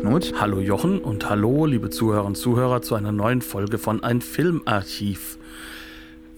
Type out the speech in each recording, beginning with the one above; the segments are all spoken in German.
Hallo Knut. Hallo Jochen und hallo liebe Zuhörer und Zuhörer zu einer neuen Folge von Ein Filmarchiv.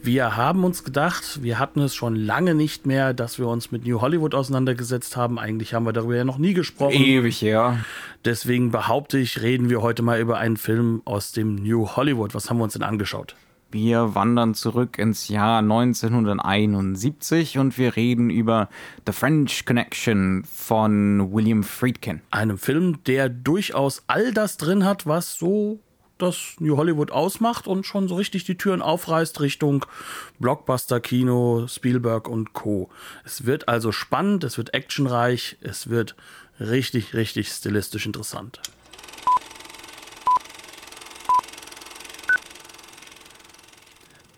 Wir haben uns gedacht, wir hatten es schon lange nicht mehr, dass wir uns mit New Hollywood auseinandergesetzt haben. Eigentlich haben wir darüber ja noch nie gesprochen. Ewig, ja. Deswegen behaupte ich, reden wir heute mal über einen Film aus dem New Hollywood. Was haben wir uns denn angeschaut? Wir wandern zurück ins Jahr 1971 und wir reden über The French Connection von William Friedkin. Einem Film, der durchaus all das drin hat, was so das New Hollywood ausmacht und schon so richtig die Türen aufreißt Richtung Blockbuster-Kino, Spielberg und Co. Es wird also spannend, es wird actionreich, es wird richtig, richtig stilistisch interessant.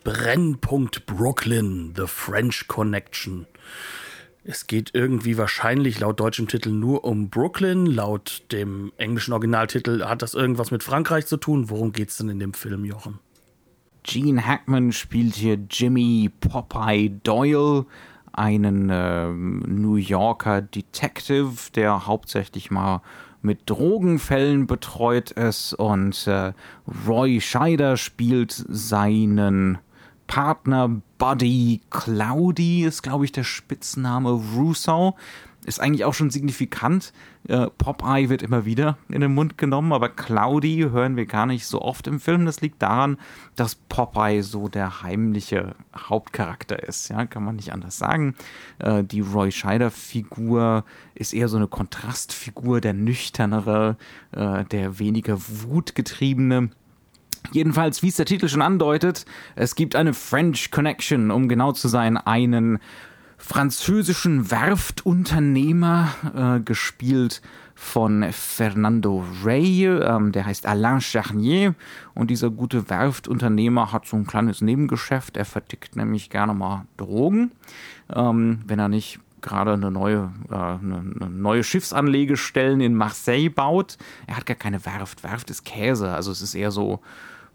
Brennpunkt Brooklyn, The French Connection. Es geht irgendwie wahrscheinlich laut deutschem Titel nur um Brooklyn. Laut dem englischen Originaltitel hat das irgendwas mit Frankreich zu tun. Worum geht's denn in dem Film, Jochen? Gene Hackman spielt hier Jimmy Popeye Doyle, einen äh, New Yorker Detective, der hauptsächlich mal mit Drogenfällen betreut ist. Und äh, Roy Scheider spielt seinen Partner Buddy Cloudy ist, glaube ich, der Spitzname Russo. Ist eigentlich auch schon signifikant. Äh, Popeye wird immer wieder in den Mund genommen, aber Cloudy hören wir gar nicht so oft im Film. Das liegt daran, dass Popeye so der heimliche Hauptcharakter ist. Ja, kann man nicht anders sagen. Äh, die Roy Scheider-Figur ist eher so eine Kontrastfigur, der nüchternere, äh, der weniger wutgetriebene. Jedenfalls, wie es der Titel schon andeutet, es gibt eine French Connection, um genau zu sein, einen französischen Werftunternehmer, äh, gespielt von Fernando Rey, ähm, der heißt Alain Charnier. Und dieser gute Werftunternehmer hat so ein kleines Nebengeschäft, er vertickt nämlich gerne mal Drogen, ähm, wenn er nicht gerade eine neue, äh, eine, neue Schiffsanlegestellen in Marseille baut. Er hat gar keine Werft, Werft ist Käse, also es ist eher so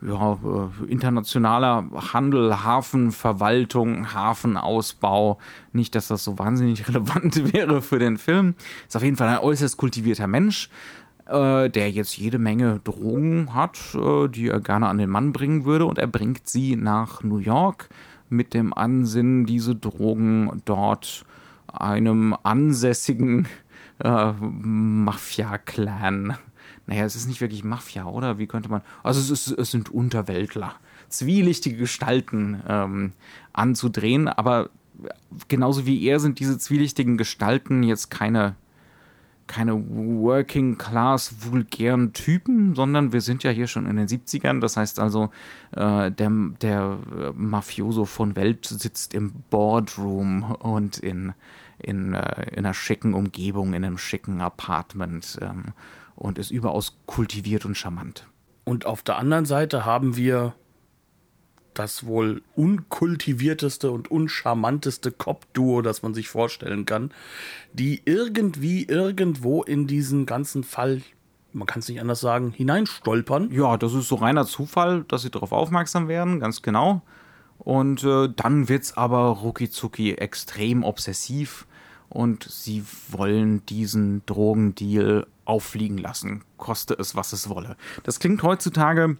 ja, äh, internationaler Handel, Hafenverwaltung, Hafenausbau. Nicht, dass das so wahnsinnig relevant wäre für den Film. Ist auf jeden Fall ein äußerst kultivierter Mensch, äh, der jetzt jede Menge Drogen hat, äh, die er gerne an den Mann bringen würde. Und er bringt sie nach New York mit dem Ansinnen, diese Drogen dort einem ansässigen äh, Mafia-Clan naja, es ist nicht wirklich Mafia, oder? Wie könnte man. Also es, ist, es sind Unterweltler, zwielichtige Gestalten ähm, anzudrehen, aber genauso wie er sind diese zwielichtigen Gestalten jetzt keine keine Working Class vulgären Typen, sondern wir sind ja hier schon in den 70ern. Das heißt also, äh, der, der Mafioso von Welt sitzt im Boardroom und in, in, äh, in einer schicken Umgebung, in einem schicken Apartment. Ähm, und ist überaus kultiviert und charmant. Und auf der anderen Seite haben wir das wohl unkultivierteste und uncharmanteste Cop-Duo, das man sich vorstellen kann, die irgendwie irgendwo in diesen ganzen Fall, man kann es nicht anders sagen, hineinstolpern. Ja, das ist so reiner Zufall, dass sie darauf aufmerksam werden, ganz genau. Und äh, dann wird es aber rucki extrem obsessiv und sie wollen diesen Drogendeal auffliegen lassen, koste es, was es wolle. Das klingt heutzutage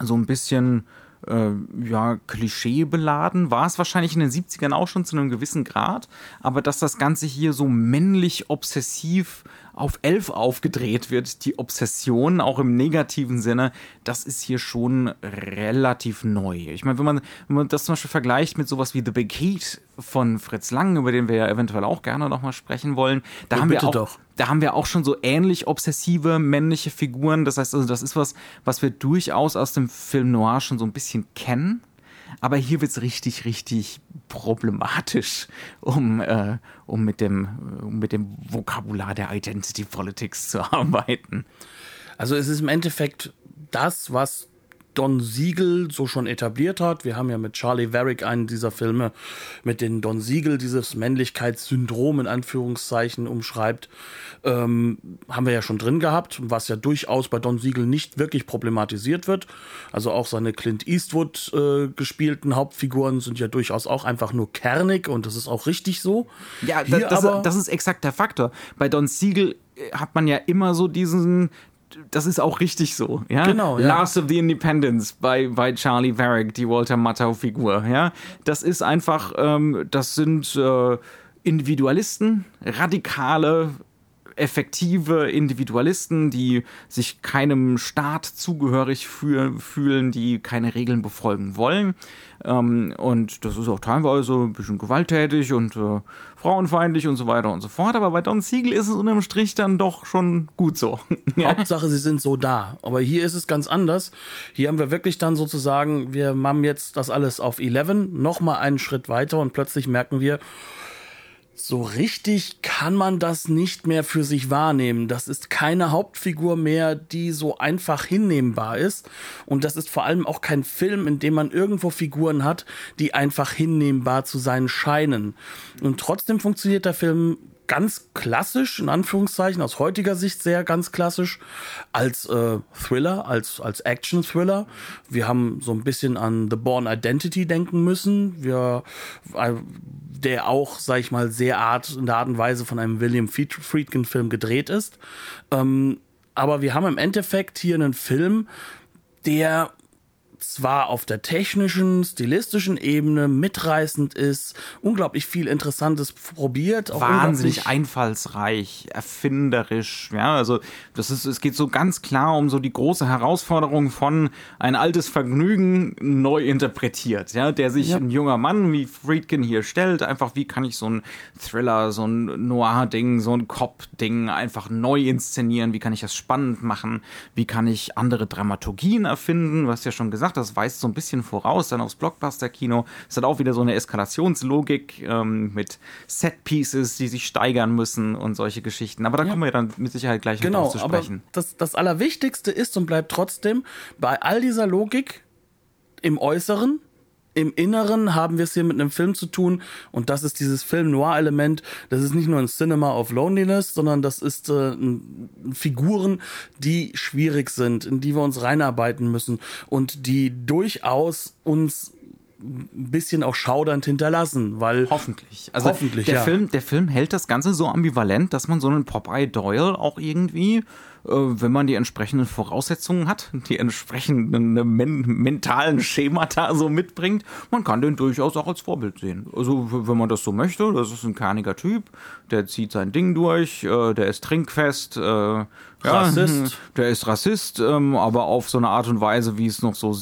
so ein bisschen äh, ja, klischeebeladen, war es wahrscheinlich in den 70ern auch schon zu einem gewissen Grad, aber dass das Ganze hier so männlich obsessiv auf elf aufgedreht wird, die Obsession, auch im negativen Sinne, das ist hier schon relativ neu. Ich meine, wenn man, wenn man das zum Beispiel vergleicht mit sowas wie The Big Heat von Fritz Lang, über den wir ja eventuell auch gerne nochmal sprechen wollen, da ja, haben wir auch, doch. da haben wir auch schon so ähnlich obsessive männliche Figuren. Das heißt also, das ist was, was wir durchaus aus dem Film Noir schon so ein bisschen kennen aber hier wird es richtig, richtig problematisch, um, äh, um, mit dem, um mit dem Vokabular der Identity Politics zu arbeiten. Also es ist im Endeffekt das, was Don Siegel so schon etabliert hat. Wir haben ja mit Charlie Varick einen dieser Filme mit den Don Siegel dieses Männlichkeitssyndrom in Anführungszeichen umschreibt, ähm, haben wir ja schon drin gehabt, was ja durchaus bei Don Siegel nicht wirklich problematisiert wird. Also auch seine Clint Eastwood äh, gespielten Hauptfiguren sind ja durchaus auch einfach nur kernig und das ist auch richtig so. Ja, Hier das, aber, das ist exakt der Faktor. Bei Don Siegel äh, hat man ja immer so diesen, das ist auch richtig so, ja. Genau. Ja. Last of the Independence bei, bei Charlie Varick, die Walter Matthau-Figur, ja. Das ist einfach, ähm, das sind äh, Individualisten, radikale, effektive Individualisten, die sich keinem Staat zugehörig fühlen, die keine Regeln befolgen wollen. Ähm, und das ist auch teilweise ein bisschen gewalttätig und äh, frauenfeindlich und so weiter und so fort. Aber bei Don Siegel ist es unterm Strich dann doch schon gut so. Hauptsache, sie sind so da. Aber hier ist es ganz anders. Hier haben wir wirklich dann sozusagen, wir haben jetzt das alles auf 11, nochmal einen Schritt weiter und plötzlich merken wir, so richtig kann man das nicht mehr für sich wahrnehmen. Das ist keine Hauptfigur mehr, die so einfach hinnehmbar ist. Und das ist vor allem auch kein Film, in dem man irgendwo Figuren hat, die einfach hinnehmbar zu sein scheinen. Und trotzdem funktioniert der Film ganz klassisch, in Anführungszeichen, aus heutiger Sicht sehr ganz klassisch, als äh, Thriller, als, als Action-Thriller. Wir haben so ein bisschen an The Born Identity denken müssen, wir, äh, der auch, sag ich mal, sehr art, in der Art und Weise von einem William Friedkin-Film gedreht ist. Ähm, aber wir haben im Endeffekt hier einen Film, der zwar auf der technischen, stilistischen Ebene mitreißend ist, unglaublich viel Interessantes probiert. Wahnsinnig einfallsreich, erfinderisch. Ja, also das ist, es geht so ganz klar um so die große Herausforderung von ein altes Vergnügen neu interpretiert. Ja, der sich ja. ein junger Mann wie Friedkin hier stellt, einfach wie kann ich so ein Thriller, so ein Noir-Ding, so ein Cop-Ding einfach neu inszenieren? Wie kann ich das spannend machen? Wie kann ich andere Dramaturgien erfinden? Was ja schon gesagt, das weist so ein bisschen voraus dann aufs Blockbuster-Kino. Es hat auch wieder so eine Eskalationslogik ähm, mit Set-Pieces, die sich steigern müssen und solche Geschichten. Aber da ja. kommen wir dann mit Sicherheit gleich genau, noch zu sprechen. Aber das, das Allerwichtigste ist und bleibt trotzdem bei all dieser Logik im Äußeren im Inneren haben wir es hier mit einem Film zu tun und das ist dieses Film-Noir-Element. Das ist nicht nur ein Cinema of Loneliness, sondern das ist äh, Figuren, die schwierig sind, in die wir uns reinarbeiten müssen und die durchaus uns ein bisschen auch schaudernd hinterlassen, weil hoffentlich. Also hoffentlich, der ja. Film, der Film hält das Ganze so ambivalent, dass man so einen Popeye Doyle auch irgendwie wenn man die entsprechenden Voraussetzungen hat, die entsprechenden äh, men mentalen Schemata so mitbringt, man kann den durchaus auch als Vorbild sehen. Also wenn man das so möchte, das ist ein kerniger Typ, der zieht sein Ding durch, äh, der ist trinkfest, äh, Rassist. Ja, der ist Rassist, ähm, aber auf so eine Art und Weise, wie es noch so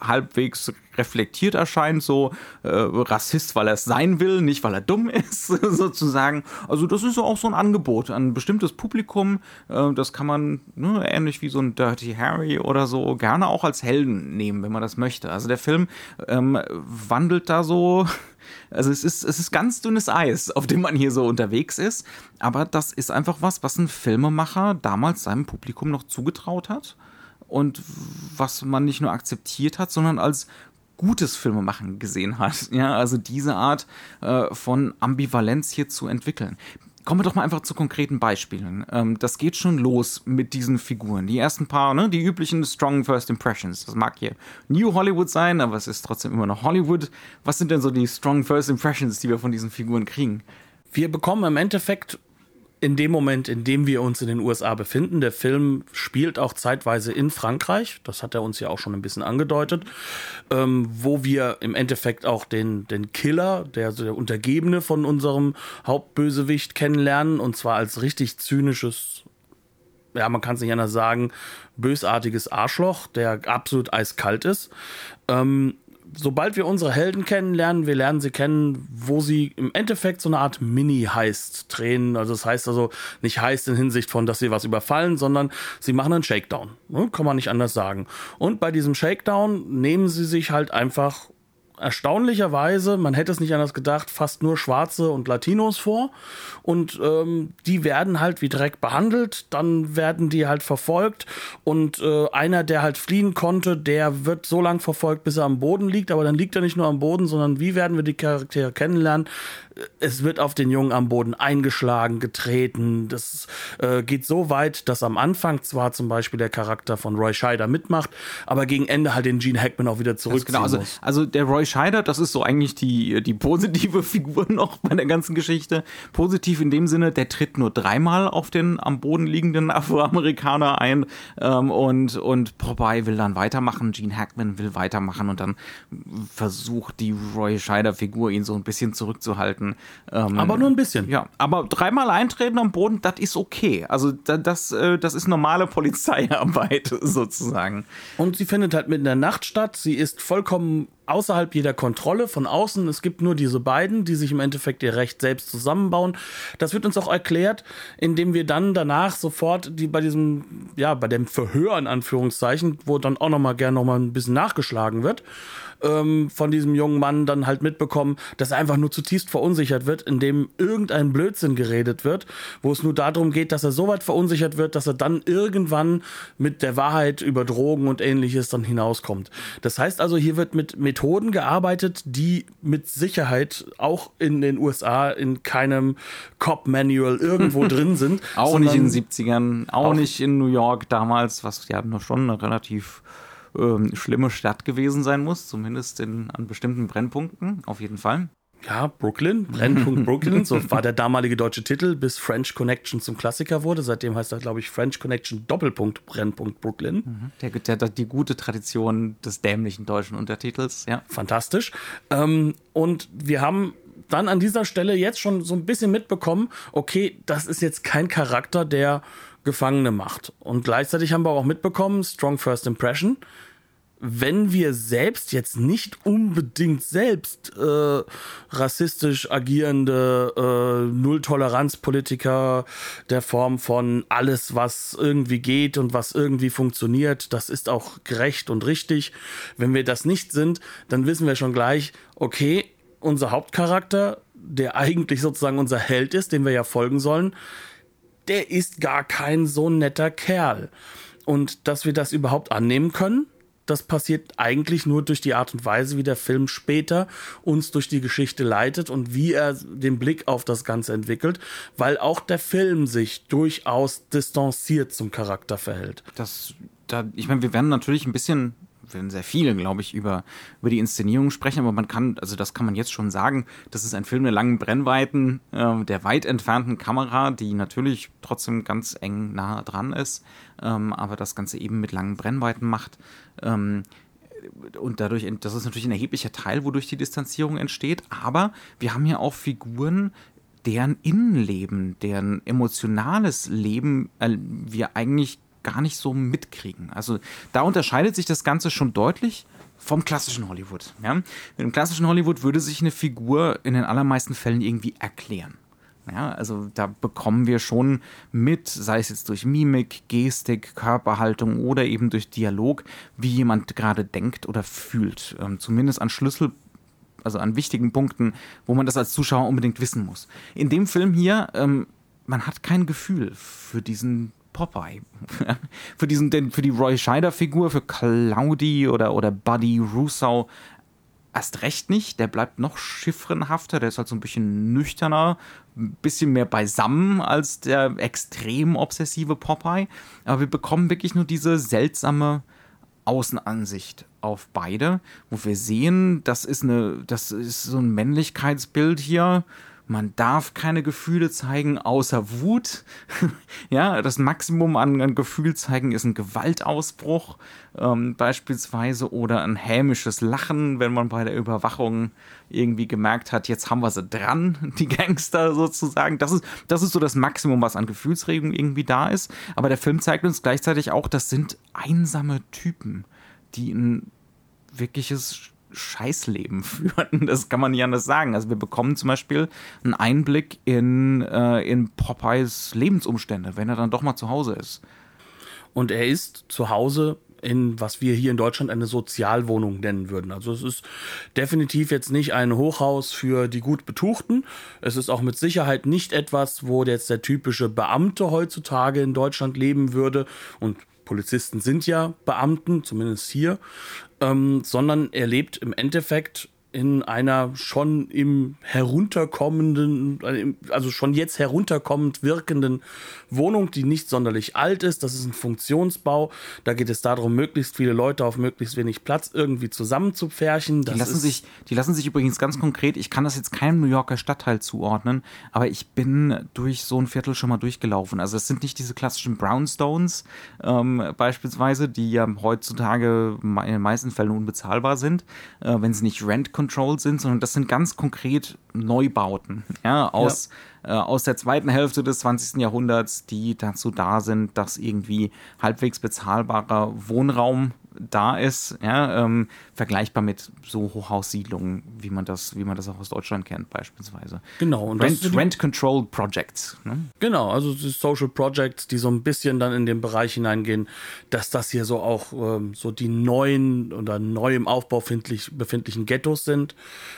halbwegs reflektiert erscheint, so äh, Rassist, weil er es sein will, nicht weil er dumm ist, sozusagen. Also das ist auch so ein Angebot an ein bestimmtes Publikum. Äh, das kann man ne, ähnlich wie so ein Dirty Harry oder so gerne auch als Helden nehmen, wenn man das möchte. Also der Film ähm, wandelt da so also es ist, es ist ganz dünnes Eis, auf dem man hier so unterwegs ist. Aber das ist einfach was, was ein Filmemacher damals seinem Publikum noch zugetraut hat. Und was man nicht nur akzeptiert hat, sondern als gutes Filmemachen gesehen hat. Ja, also diese Art äh, von Ambivalenz hier zu entwickeln. Kommen wir doch mal einfach zu konkreten Beispielen. Ähm, das geht schon los mit diesen Figuren. Die ersten paar, ne, die üblichen Strong First Impressions. Das mag hier New Hollywood sein, aber es ist trotzdem immer noch Hollywood. Was sind denn so die Strong First Impressions, die wir von diesen Figuren kriegen? Wir bekommen im Endeffekt in dem Moment, in dem wir uns in den USA befinden. Der Film spielt auch zeitweise in Frankreich, das hat er uns ja auch schon ein bisschen angedeutet, ähm, wo wir im Endeffekt auch den, den Killer, der, der Untergebene von unserem Hauptbösewicht kennenlernen, und zwar als richtig zynisches, ja, man kann es nicht anders sagen, bösartiges Arschloch, der absolut eiskalt ist. Ähm, sobald wir unsere Helden kennenlernen, wir lernen sie kennen, wo sie im Endeffekt so eine Art Mini-Heist drehen. Also das heißt also nicht Heist in Hinsicht von, dass sie was überfallen, sondern sie machen einen Shakedown. Ne? Kann man nicht anders sagen. Und bei diesem Shakedown nehmen sie sich halt einfach erstaunlicherweise, man hätte es nicht anders gedacht, fast nur Schwarze und Latinos vor. Und ähm, die werden halt wie Dreck behandelt, dann werden die halt verfolgt. Und äh, einer, der halt fliehen konnte, der wird so lang verfolgt, bis er am Boden liegt. Aber dann liegt er nicht nur am Boden, sondern wie werden wir die Charaktere kennenlernen? Es wird auf den Jungen am Boden eingeschlagen, getreten. Das äh, geht so weit, dass am Anfang zwar zum Beispiel der Charakter von Roy Scheider mitmacht, aber gegen Ende halt den Gene Hackman auch wieder zurückziehen genau, also, muss. Also der Roy Scheider, das ist so eigentlich die, die positive Figur noch bei der ganzen Geschichte. Positiv in dem Sinne, der tritt nur dreimal auf den am Boden liegenden Afroamerikaner ein ähm, und, und Popeye will dann weitermachen, Gene Hackman will weitermachen und dann versucht die Roy Scheider-Figur ihn so ein bisschen zurückzuhalten. Ähm, aber nur ein bisschen. Ja, aber dreimal eintreten am Boden, das ist okay. Also das, das, äh, das ist normale Polizeiarbeit sozusagen. Und sie findet halt mitten in der Nacht statt. Sie ist vollkommen außerhalb jeder Kontrolle von außen. Es gibt nur diese beiden, die sich im Endeffekt ihr Recht selbst zusammenbauen. Das wird uns auch erklärt, indem wir dann danach sofort die bei diesem, ja, bei dem Verhör in Anführungszeichen, wo dann auch nochmal gerne nochmal ein bisschen nachgeschlagen wird, ähm, von diesem jungen Mann dann halt mitbekommen, dass er einfach nur zutiefst verunsichert wird, indem irgendein Blödsinn geredet wird, wo es nur darum geht, dass er so weit verunsichert wird, dass er dann irgendwann mit der Wahrheit über Drogen und ähnliches dann hinauskommt. Das heißt also, hier wird mit Methoden gearbeitet, die mit Sicherheit auch in den USA in keinem Cop-Manual irgendwo drin sind. auch nicht in den 70ern, auch, auch nicht in New York damals, was ja noch schon eine relativ ähm, schlimme Stadt gewesen sein muss, zumindest in, an bestimmten Brennpunkten, auf jeden Fall. Ja, Brooklyn, Brennpunkt Brooklyn, so war der damalige deutsche Titel, bis French Connection zum Klassiker wurde. Seitdem heißt er, glaube ich, French Connection Doppelpunkt Brennpunkt Brooklyn. Mhm. Der, der, der, die gute Tradition des dämlichen deutschen Untertitels, ja. Fantastisch. Ähm, und wir haben dann an dieser Stelle jetzt schon so ein bisschen mitbekommen, okay, das ist jetzt kein Charakter, der Gefangene macht. Und gleichzeitig haben wir auch mitbekommen, Strong First Impression, wenn wir selbst jetzt nicht unbedingt selbst äh, rassistisch agierende äh, Null-Toleranz-Politiker der Form von alles, was irgendwie geht und was irgendwie funktioniert, das ist auch gerecht und richtig. Wenn wir das nicht sind, dann wissen wir schon gleich, okay, unser Hauptcharakter, der eigentlich sozusagen unser Held ist, dem wir ja folgen sollen, der ist gar kein so netter Kerl. Und dass wir das überhaupt annehmen können, das passiert eigentlich nur durch die Art und Weise, wie der Film später uns durch die Geschichte leitet und wie er den Blick auf das Ganze entwickelt, weil auch der Film sich durchaus distanziert zum Charakter verhält. Das, da, ich meine, wir werden natürlich ein bisschen werden sehr viele, glaube ich, über, über die Inszenierung sprechen, aber man kann, also das kann man jetzt schon sagen, das ist ein Film der langen Brennweiten, äh, der weit entfernten Kamera, die natürlich trotzdem ganz eng nah dran ist, ähm, aber das Ganze eben mit langen Brennweiten macht. Ähm, und dadurch, das ist natürlich ein erheblicher Teil, wodurch die Distanzierung entsteht, aber wir haben ja auch Figuren, deren Innenleben, deren emotionales Leben äh, wir eigentlich gar nicht so mitkriegen. Also da unterscheidet sich das Ganze schon deutlich vom klassischen Hollywood. Ja? Dem klassischen Hollywood würde sich eine Figur in den allermeisten Fällen irgendwie erklären. Ja, also da bekommen wir schon mit, sei es jetzt durch Mimik, Gestik, Körperhaltung oder eben durch Dialog, wie jemand gerade denkt oder fühlt. Ähm, zumindest an Schlüssel, also an wichtigen Punkten, wo man das als Zuschauer unbedingt wissen muss. In dem Film hier, ähm, man hat kein Gefühl für diesen Popeye. für, diesen, den, für die Roy Scheider-Figur, für Claudi oder, oder Buddy Russo erst recht nicht. Der bleibt noch schiffrenhafter, der ist halt so ein bisschen nüchterner, ein bisschen mehr beisammen als der extrem obsessive Popeye. Aber wir bekommen wirklich nur diese seltsame Außenansicht auf beide, wo wir sehen, das ist eine, das ist so ein Männlichkeitsbild hier man darf keine Gefühle zeigen außer Wut. ja, das Maximum an, an Gefühl zeigen ist ein Gewaltausbruch ähm, beispielsweise oder ein hämisches Lachen, wenn man bei der Überwachung irgendwie gemerkt hat, jetzt haben wir sie dran, die Gangster sozusagen. Das ist, das ist so das Maximum, was an Gefühlsregung irgendwie da ist. Aber der Film zeigt uns gleichzeitig auch, das sind einsame Typen, die ein wirkliches Scheißleben führen. Das kann man nicht anders sagen. Also wir bekommen zum Beispiel einen Einblick in, äh, in Popeyes Lebensumstände, wenn er dann doch mal zu Hause ist. Und er ist zu Hause in was wir hier in Deutschland eine Sozialwohnung nennen würden. Also es ist definitiv jetzt nicht ein Hochhaus für die gut Betuchten. Es ist auch mit Sicherheit nicht etwas, wo jetzt der typische Beamte heutzutage in Deutschland leben würde und Polizisten sind ja Beamten, zumindest hier, ähm, sondern er lebt im Endeffekt in einer schon im herunterkommenden, also schon jetzt herunterkommend wirkenden Wohnung, die nicht sonderlich alt ist. Das ist ein Funktionsbau. Da geht es darum, möglichst viele Leute auf möglichst wenig Platz irgendwie zusammenzupferchen. Die lassen, sich, die lassen sich übrigens ganz konkret, ich kann das jetzt keinem New Yorker Stadtteil zuordnen, aber ich bin durch so ein Viertel schon mal durchgelaufen. Also es sind nicht diese klassischen Brownstones ähm, beispielsweise, die ja heutzutage in den meisten Fällen unbezahlbar sind, äh, wenn sie nicht rent Control sind, sondern das sind ganz konkret Neubauten ja, aus, ja. Äh, aus der zweiten Hälfte des 20. Jahrhunderts, die dazu da sind, dass irgendwie halbwegs bezahlbarer Wohnraum da ist, ja, ähm, vergleichbar mit so Hochhaussiedlungen, wie man das, wie man das auch aus Deutschland kennt, beispielsweise. Genau. Und Rent, Rent Control Projects. Ne? Genau, also Social Projects, die so ein bisschen dann in den Bereich hineingehen, dass das hier so auch ähm, so die neuen oder neu im Aufbau befindlich, befindlichen Ghettos sind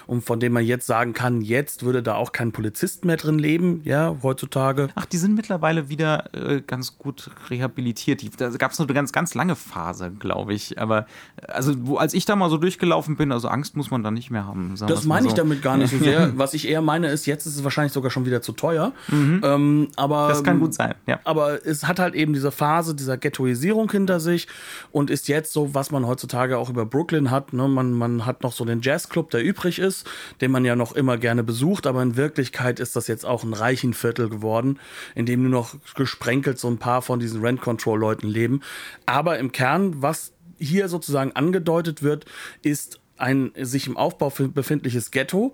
und von denen man jetzt sagen kann, jetzt würde da auch kein Polizist mehr drin leben, ja, heutzutage. Ach, die sind mittlerweile wieder äh, ganz gut rehabilitiert. Da gab es eine ganz, ganz lange Phase, glaube ich aber also wo, als ich da mal so durchgelaufen bin, also Angst muss man da nicht mehr haben. Das meine so. ich damit gar nicht so sehr. Was ich eher meine ist, jetzt ist es wahrscheinlich sogar schon wieder zu teuer. Mhm. Ähm, aber das kann gut sein. Ja. Aber es hat halt eben diese Phase dieser Ghettoisierung hinter sich und ist jetzt so, was man heutzutage auch über Brooklyn hat. Ne? Man, man hat noch so den Jazzclub, der übrig ist, den man ja noch immer gerne besucht, aber in Wirklichkeit ist das jetzt auch ein Reichenviertel geworden, in dem nur noch gesprenkelt so ein paar von diesen Rent Control Leuten leben. Aber im Kern, was hier sozusagen angedeutet wird, ist ein sich im Aufbau befindliches Ghetto,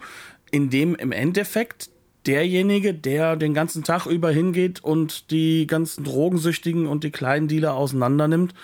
in dem im Endeffekt derjenige, der den ganzen Tag über hingeht und die ganzen Drogensüchtigen und die kleinen Dealer auseinandernimmt,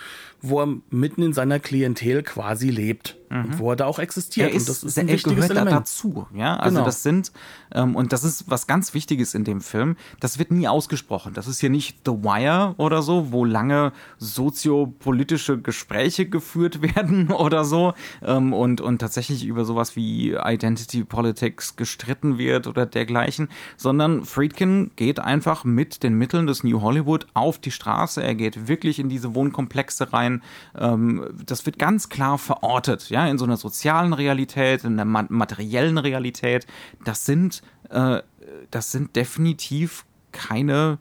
wo er mitten in seiner Klientel quasi lebt mhm. wo er da auch existiert. Er ist, und das ist ein er wichtiges gehört Element. dazu. Ja, also genau. das sind ähm, und das ist was ganz Wichtiges in dem Film. Das wird nie ausgesprochen. Das ist hier nicht The Wire oder so, wo lange soziopolitische Gespräche geführt werden oder so ähm, und und tatsächlich über sowas wie Identity Politics gestritten wird oder dergleichen, sondern Friedkin geht einfach mit den Mitteln des New Hollywood auf die Straße. Er geht wirklich in diese Wohnkomplexe rein. Ähm, das wird ganz klar verortet, ja, in so einer sozialen Realität, in einer materiellen Realität. Das sind, äh, das sind definitiv keine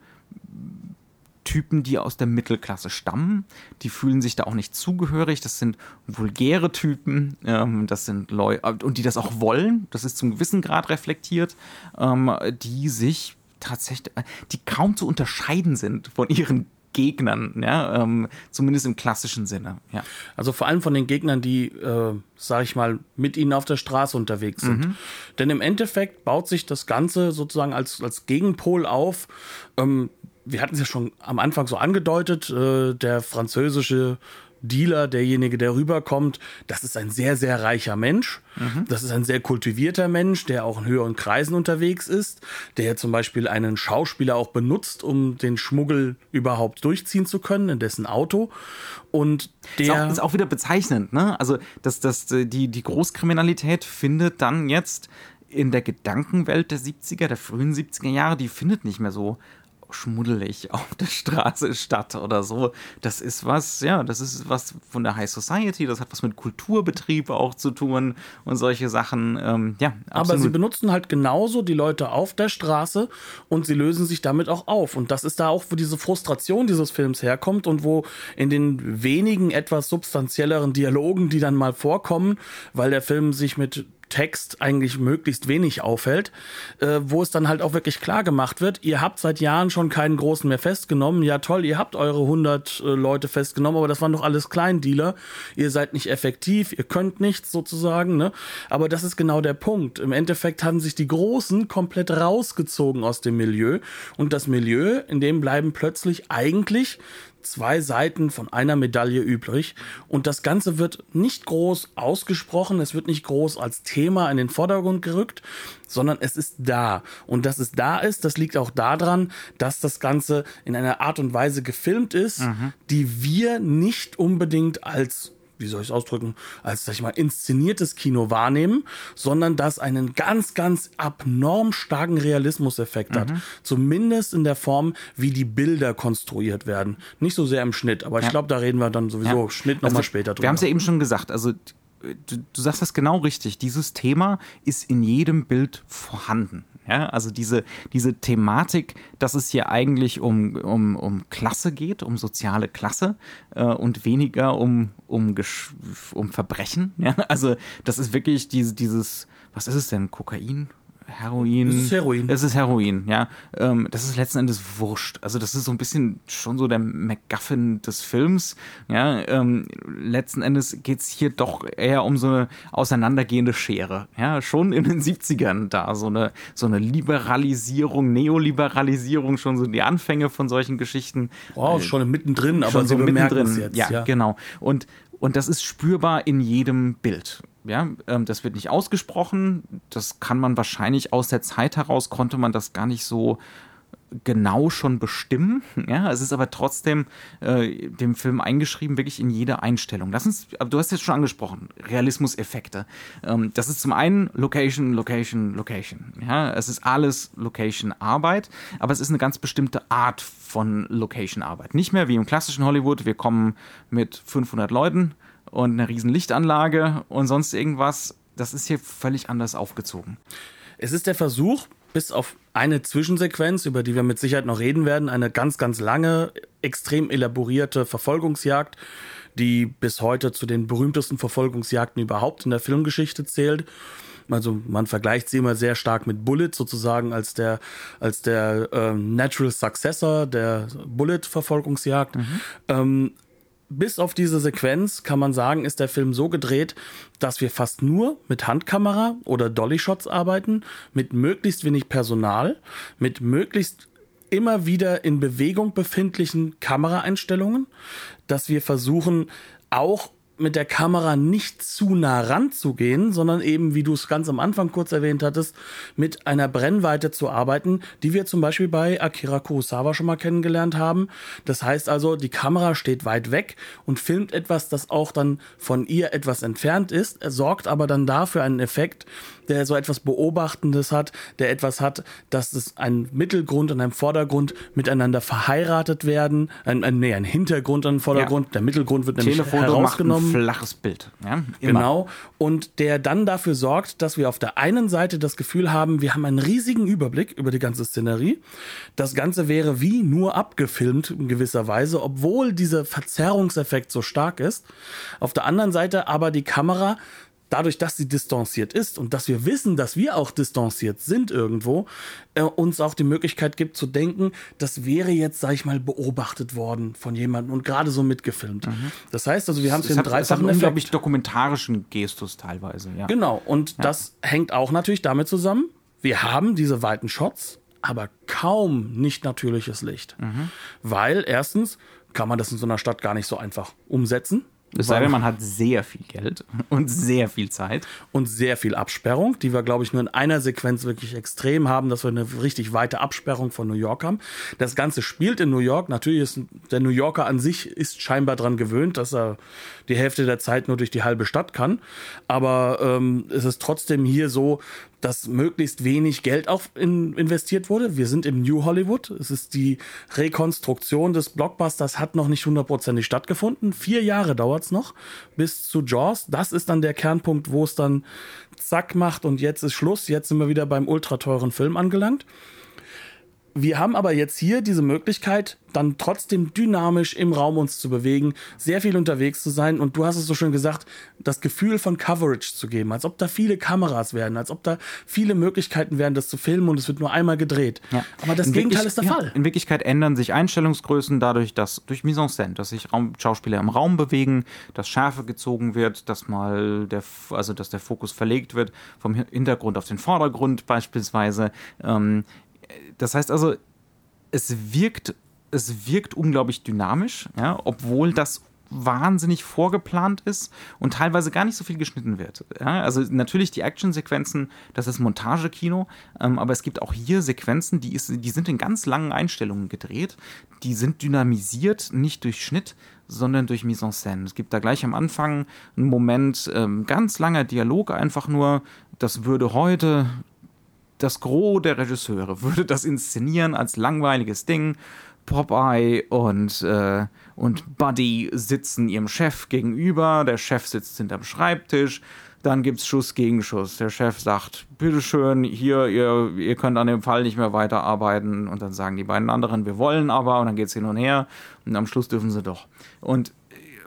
Typen, die aus der Mittelklasse stammen. Die fühlen sich da auch nicht zugehörig. Das sind vulgäre Typen. Ähm, das sind Leute, und die das auch wollen. Das ist zum gewissen Grad reflektiert, ähm, die sich tatsächlich, die kaum zu unterscheiden sind von ihren Gegnern, ja, ähm, zumindest im klassischen Sinne. Ja. Also vor allem von den Gegnern, die, äh, sag ich mal, mit ihnen auf der Straße unterwegs sind. Mhm. Denn im Endeffekt baut sich das Ganze sozusagen als, als Gegenpol auf. Ähm, wir hatten es ja schon am Anfang so angedeutet, äh, der französische Dealer, derjenige, der rüberkommt, das ist ein sehr, sehr reicher Mensch. Mhm. Das ist ein sehr kultivierter Mensch, der auch in höheren Kreisen unterwegs ist, der zum Beispiel einen Schauspieler auch benutzt, um den Schmuggel überhaupt durchziehen zu können in dessen Auto. Und der. Ist auch, ist auch wieder bezeichnend, ne? Also, dass das, die, die Großkriminalität findet dann jetzt in der Gedankenwelt der 70er, der frühen 70er Jahre, die findet nicht mehr so schmuddelig auf der Straße statt oder so. Das ist was, ja, das ist was von der High Society, das hat was mit Kulturbetrieb auch zu tun und solche Sachen. Ähm, ja, absolut. Aber sie benutzen halt genauso die Leute auf der Straße und sie lösen sich damit auch auf. Und das ist da auch, wo diese Frustration dieses Films herkommt und wo in den wenigen etwas substanzielleren Dialogen, die dann mal vorkommen, weil der Film sich mit Text eigentlich möglichst wenig auffällt, äh, wo es dann halt auch wirklich klar gemacht wird, ihr habt seit Jahren schon keinen großen mehr festgenommen. Ja toll, ihr habt eure 100 äh, Leute festgenommen, aber das waren doch alles Kleindealer. Ihr seid nicht effektiv, ihr könnt nichts sozusagen. Ne? Aber das ist genau der Punkt. Im Endeffekt haben sich die Großen komplett rausgezogen aus dem Milieu und das Milieu, in dem bleiben plötzlich eigentlich zwei Seiten von einer Medaille übrig. Und das Ganze wird nicht groß ausgesprochen, es wird nicht groß als Thema in den Vordergrund gerückt, sondern es ist da. Und dass es da ist, das liegt auch daran, dass das Ganze in einer Art und Weise gefilmt ist, mhm. die wir nicht unbedingt als wie soll ich es ausdrücken, als, sag ich mal, inszeniertes Kino wahrnehmen, sondern das einen ganz, ganz abnorm starken Realismuseffekt mhm. hat. Zumindest in der Form, wie die Bilder konstruiert werden. Nicht so sehr im Schnitt, aber ja. ich glaube, da reden wir dann sowieso ja. Schnitt nochmal also, später drüber. Wir haben es ja eben schon gesagt, also du, du sagst das genau richtig. Dieses Thema ist in jedem Bild vorhanden. Ja, also diese, diese Thematik, dass es hier eigentlich um, um, um Klasse geht, um soziale Klasse äh, und weniger um, um, um Verbrechen. Ja? Also das ist wirklich diese, dieses, was ist es denn, Kokain? Heroin. Das ist Heroin. Das ist Heroin, ja. Ähm, das ist letzten Endes wurscht. Also das ist so ein bisschen schon so der MacGuffin des Films. Ja, ähm, letzten Endes geht es hier doch eher um so eine auseinandergehende Schere. Ja, schon in den 70ern da so eine, so eine Liberalisierung, Neoliberalisierung, schon so die Anfänge von solchen Geschichten. Wow, schon mittendrin, aber so mittendrin. Jetzt, ja, ja, genau. Und und das ist spürbar in jedem Bild. Ja, ähm, das wird nicht ausgesprochen. Das kann man wahrscheinlich aus der Zeit heraus, konnte man das gar nicht so genau schon bestimmen. Ja, es ist aber trotzdem äh, dem Film eingeschrieben, wirklich in jede Einstellung. Lass uns, du hast jetzt schon angesprochen, Realismuseffekte. Ähm, das ist zum einen Location, Location, Location. Ja, es ist alles Location-Arbeit, aber es ist eine ganz bestimmte Art von Location-Arbeit. Nicht mehr wie im klassischen Hollywood, wir kommen mit 500 Leuten und einer riesen Lichtanlage und sonst irgendwas. Das ist hier völlig anders aufgezogen. Es ist der Versuch, bis auf eine Zwischensequenz, über die wir mit Sicherheit noch reden werden, eine ganz, ganz lange, extrem elaborierte Verfolgungsjagd, die bis heute zu den berühmtesten Verfolgungsjagden überhaupt in der Filmgeschichte zählt. Also man vergleicht sie immer sehr stark mit Bullet sozusagen als der als der äh, Natural Successor der Bullet-Verfolgungsjagd. Mhm. Ähm, bis auf diese Sequenz kann man sagen, ist der Film so gedreht, dass wir fast nur mit Handkamera oder Dolly-Shots arbeiten, mit möglichst wenig Personal, mit möglichst immer wieder in Bewegung befindlichen Kameraeinstellungen, dass wir versuchen, auch mit der Kamera nicht zu nah ranzugehen, sondern eben, wie du es ganz am Anfang kurz erwähnt hattest, mit einer Brennweite zu arbeiten, die wir zum Beispiel bei Akira Kurosawa schon mal kennengelernt haben. Das heißt also, die Kamera steht weit weg und filmt etwas, das auch dann von ihr etwas entfernt ist, sorgt aber dann dafür einen Effekt, der so etwas Beobachtendes hat, der etwas hat, dass es ein Mittelgrund und ein Vordergrund miteinander verheiratet werden, ein, ein, nee, ein Hintergrund und ein Vordergrund, ja. der Mittelgrund wird nämlich Telefoto herausgenommen. Macht ein flaches Bild. Ja, genau. Und der dann dafür sorgt, dass wir auf der einen Seite das Gefühl haben, wir haben einen riesigen Überblick über die ganze Szenerie. Das Ganze wäre wie nur abgefilmt in gewisser Weise, obwohl dieser Verzerrungseffekt so stark ist. Auf der anderen Seite aber die Kamera dadurch, dass sie distanziert ist und dass wir wissen, dass wir auch distanziert sind irgendwo, äh, uns auch die Möglichkeit gibt zu denken, das wäre jetzt, sag ich mal, beobachtet worden von jemandem und gerade so mitgefilmt. Mhm. Das heißt also, wir haben es hier in drei Sachen. einen unglaublich dokumentarischen Gestus teilweise, ja. Genau, und ja. das hängt auch natürlich damit zusammen, wir haben diese weiten Shots, aber kaum nicht natürliches Licht. Mhm. Weil erstens kann man das in so einer Stadt gar nicht so einfach umsetzen. Es sei denn, man hat sehr viel Geld und sehr viel Zeit. Und sehr viel Absperrung, die wir, glaube ich, nur in einer Sequenz wirklich extrem haben, dass wir eine richtig weite Absperrung von New York haben. Das Ganze spielt in New York. Natürlich ist der New Yorker an sich ist scheinbar daran gewöhnt, dass er die Hälfte der Zeit nur durch die halbe Stadt kann. Aber ähm, es ist trotzdem hier so, dass möglichst wenig Geld auch in, investiert wurde. Wir sind im New Hollywood. Es ist die Rekonstruktion des Blockbusters hat noch nicht hundertprozentig stattgefunden. Vier Jahre dauert es noch bis zu Jaws. Das ist dann der Kernpunkt, wo es dann zack macht und jetzt ist Schluss. Jetzt sind wir wieder beim ultra teuren Film angelangt. Wir haben aber jetzt hier diese Möglichkeit, dann trotzdem dynamisch im Raum uns zu bewegen, sehr viel unterwegs zu sein und du hast es so schön gesagt, das Gefühl von Coverage zu geben, als ob da viele Kameras werden, als ob da viele Möglichkeiten wären, das zu filmen und es wird nur einmal gedreht. Ja. Aber das in Gegenteil ist der ja, Fall. In Wirklichkeit ändern sich Einstellungsgrößen dadurch, dass durch Mise en scène, dass sich Raum, Schauspieler im Raum bewegen, dass Schärfe gezogen wird, dass mal der, also dass der Fokus verlegt wird vom Hintergrund auf den Vordergrund beispielsweise. Ähm, das heißt also, es wirkt es wirkt unglaublich dynamisch, ja, obwohl das wahnsinnig vorgeplant ist und teilweise gar nicht so viel geschnitten wird. Ja, also natürlich die Actionsequenzen, das ist Montagekino, ähm, aber es gibt auch hier Sequenzen, die, ist, die sind in ganz langen Einstellungen gedreht. Die sind dynamisiert, nicht durch Schnitt, sondern durch Mise en scène. Es gibt da gleich am Anfang einen Moment, ähm, ganz langer Dialog, einfach nur, das würde heute das Gros der Regisseure würde das inszenieren als langweiliges Ding Popeye und, äh, und Buddy sitzen ihrem Chef gegenüber. Der Chef sitzt hinterm Schreibtisch. Dann gibt es Schuss gegen Schuss. Der Chef sagt, bitteschön, hier, ihr, ihr könnt an dem Fall nicht mehr weiterarbeiten. Und dann sagen die beiden anderen, wir wollen aber. Und dann geht es hin und her. Und am Schluss dürfen sie doch. Und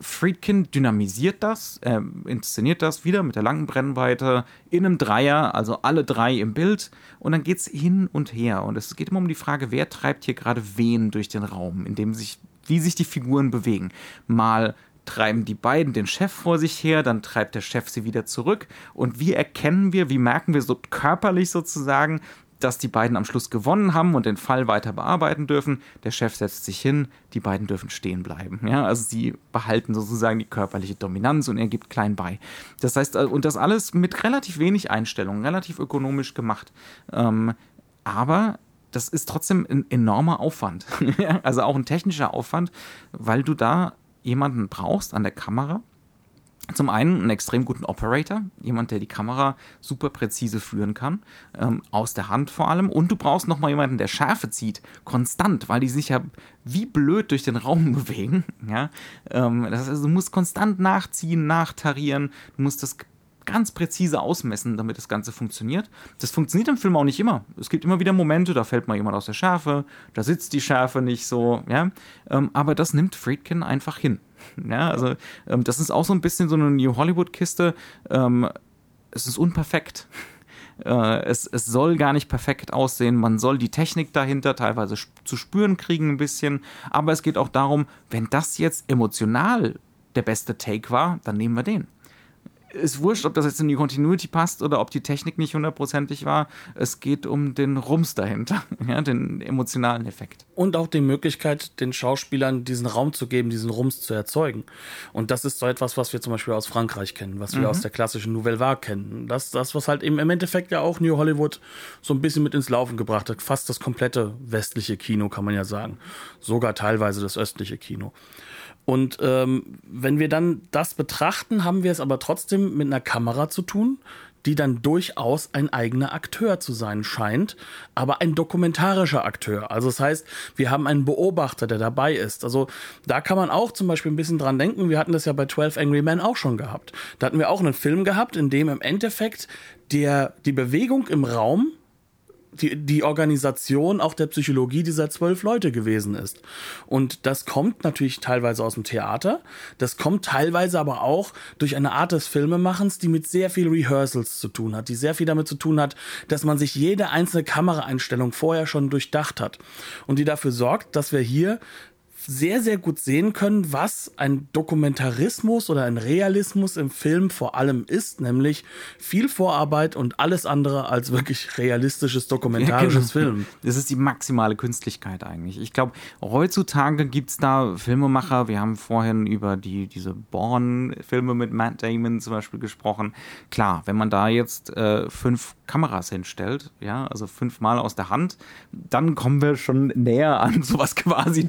Friedkin dynamisiert das, äh, inszeniert das wieder mit der langen Brennweite in einem Dreier, also alle drei im Bild. Und dann geht es hin und her. Und es geht immer um die Frage, wer treibt hier gerade wen durch den Raum, in dem sich, wie sich die Figuren bewegen. Mal treiben die beiden den Chef vor sich her, dann treibt der Chef sie wieder zurück. Und wie erkennen wir, wie merken wir so körperlich sozusagen, dass die beiden am Schluss gewonnen haben und den Fall weiter bearbeiten dürfen. Der Chef setzt sich hin, die beiden dürfen stehen bleiben. Ja, also sie behalten sozusagen die körperliche Dominanz und er gibt klein bei. Das heißt, äh, und das alles mit relativ wenig Einstellungen, relativ ökonomisch gemacht. Ähm, aber das ist trotzdem ein enormer Aufwand. also auch ein technischer Aufwand, weil du da jemanden brauchst an der Kamera, zum einen einen extrem guten Operator, jemand, der die Kamera super präzise führen kann, ähm, aus der Hand vor allem. Und du brauchst nochmal jemanden, der Schärfe zieht, konstant, weil die sich ja wie blöd durch den Raum bewegen. Ja? Ähm, das heißt, du musst konstant nachziehen, nachtarieren, du musst das ganz präzise ausmessen, damit das Ganze funktioniert. Das funktioniert im Film auch nicht immer. Es gibt immer wieder Momente, da fällt mal jemand aus der Schärfe, da sitzt die Schärfe nicht so, ja. Ähm, aber das nimmt Friedkin einfach hin. Ja, also ähm, das ist auch so ein bisschen so eine New Hollywood-Kiste. Ähm, es ist unperfekt. Äh, es, es soll gar nicht perfekt aussehen. Man soll die Technik dahinter teilweise zu spüren kriegen ein bisschen. Aber es geht auch darum, wenn das jetzt emotional der beste Take war, dann nehmen wir den ist wurscht, ob das jetzt in die Continuity passt oder ob die Technik nicht hundertprozentig war. Es geht um den Rums dahinter, ja, den emotionalen Effekt. Und auch die Möglichkeit, den Schauspielern diesen Raum zu geben, diesen Rums zu erzeugen. Und das ist so etwas, was wir zum Beispiel aus Frankreich kennen, was wir mhm. aus der klassischen Nouvelle Vague kennen. Das, das, was halt eben im Endeffekt ja auch New Hollywood so ein bisschen mit ins Laufen gebracht hat. Fast das komplette westliche Kino, kann man ja sagen. Sogar teilweise das östliche Kino. Und ähm, wenn wir dann das betrachten, haben wir es aber trotzdem mit einer Kamera zu tun, die dann durchaus ein eigener Akteur zu sein scheint, aber ein dokumentarischer Akteur. Also das heißt, wir haben einen Beobachter, der dabei ist. Also da kann man auch zum Beispiel ein bisschen dran denken. Wir hatten das ja bei 12 Angry Men auch schon gehabt. Da hatten wir auch einen Film gehabt, in dem im Endeffekt der, die Bewegung im Raum die, die Organisation auch der Psychologie dieser zwölf Leute gewesen ist. Und das kommt natürlich teilweise aus dem Theater, das kommt teilweise aber auch durch eine Art des Filmemachens, die mit sehr viel Rehearsals zu tun hat, die sehr viel damit zu tun hat, dass man sich jede einzelne Kameraeinstellung vorher schon durchdacht hat und die dafür sorgt, dass wir hier sehr, sehr gut sehen können, was ein Dokumentarismus oder ein Realismus im Film vor allem ist, nämlich viel Vorarbeit und alles andere als wirklich realistisches dokumentarisches ja, genau. Film. Das ist die maximale Künstlichkeit eigentlich. Ich glaube, heutzutage gibt es da Filmemacher, wir haben vorhin über die, diese Born-Filme mit Matt Damon zum Beispiel gesprochen. Klar, wenn man da jetzt äh, fünf Kameras hinstellt, ja, also fünfmal aus der Hand, dann kommen wir schon näher an sowas quasi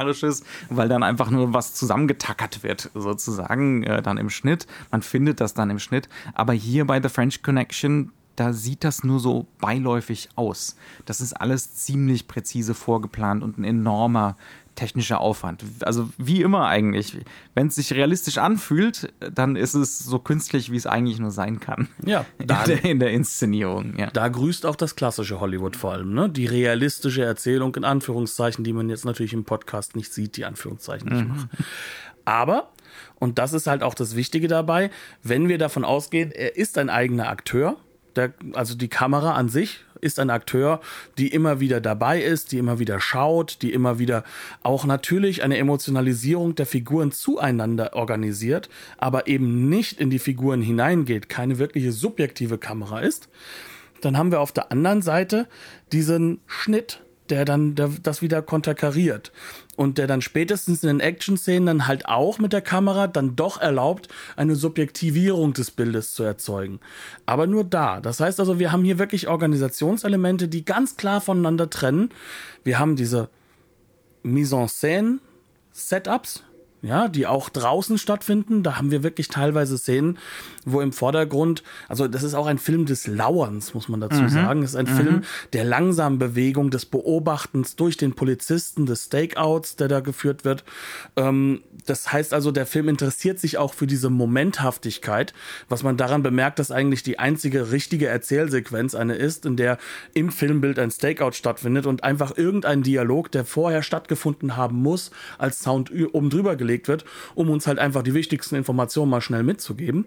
Dokumentarisches, weil dann einfach nur was zusammengetackert wird, sozusagen, äh, dann im Schnitt. Man findet das dann im Schnitt. Aber hier bei The French Connection, da sieht das nur so beiläufig aus. Das ist alles ziemlich präzise vorgeplant und ein enormer technischer Aufwand. Also wie immer eigentlich. Wenn es sich realistisch anfühlt, dann ist es so künstlich, wie es eigentlich nur sein kann. Ja. Da, in, der, in der Inszenierung. Ja. Da grüßt auch das klassische Hollywood vor allem. Ne? Die realistische Erzählung in Anführungszeichen, die man jetzt natürlich im Podcast nicht sieht, die Anführungszeichen nicht mhm. macht. Aber, und das ist halt auch das Wichtige dabei, wenn wir davon ausgehen, er ist ein eigener Akteur, der, also die Kamera an sich ist ein Akteur, die immer wieder dabei ist, die immer wieder schaut, die immer wieder auch natürlich eine Emotionalisierung der Figuren zueinander organisiert, aber eben nicht in die Figuren hineingeht, keine wirkliche subjektive Kamera ist. Dann haben wir auf der anderen Seite diesen Schnitt, der dann das wieder konterkariert und der dann spätestens in den Action-Szenen dann halt auch mit der Kamera dann doch erlaubt, eine Subjektivierung des Bildes zu erzeugen. Aber nur da. Das heißt also, wir haben hier wirklich Organisationselemente, die ganz klar voneinander trennen. Wir haben diese Mise-en-Scène-Setups, ja, die auch draußen stattfinden. Da haben wir wirklich teilweise Szenen, wo im Vordergrund, also das ist auch ein Film des Lauerns, muss man dazu mhm. sagen. Es ist ein mhm. Film der langsamen Bewegung, des Beobachtens durch den Polizisten, des Stakeouts, der da geführt wird. Ähm, das heißt also, der Film interessiert sich auch für diese Momenthaftigkeit, was man daran bemerkt, dass eigentlich die einzige richtige Erzählsequenz eine ist, in der im Filmbild ein Stakeout stattfindet und einfach irgendein Dialog, der vorher stattgefunden haben muss, als Sound oben drüber gelegt wird, um uns halt einfach die wichtigsten Informationen mal schnell mitzugeben.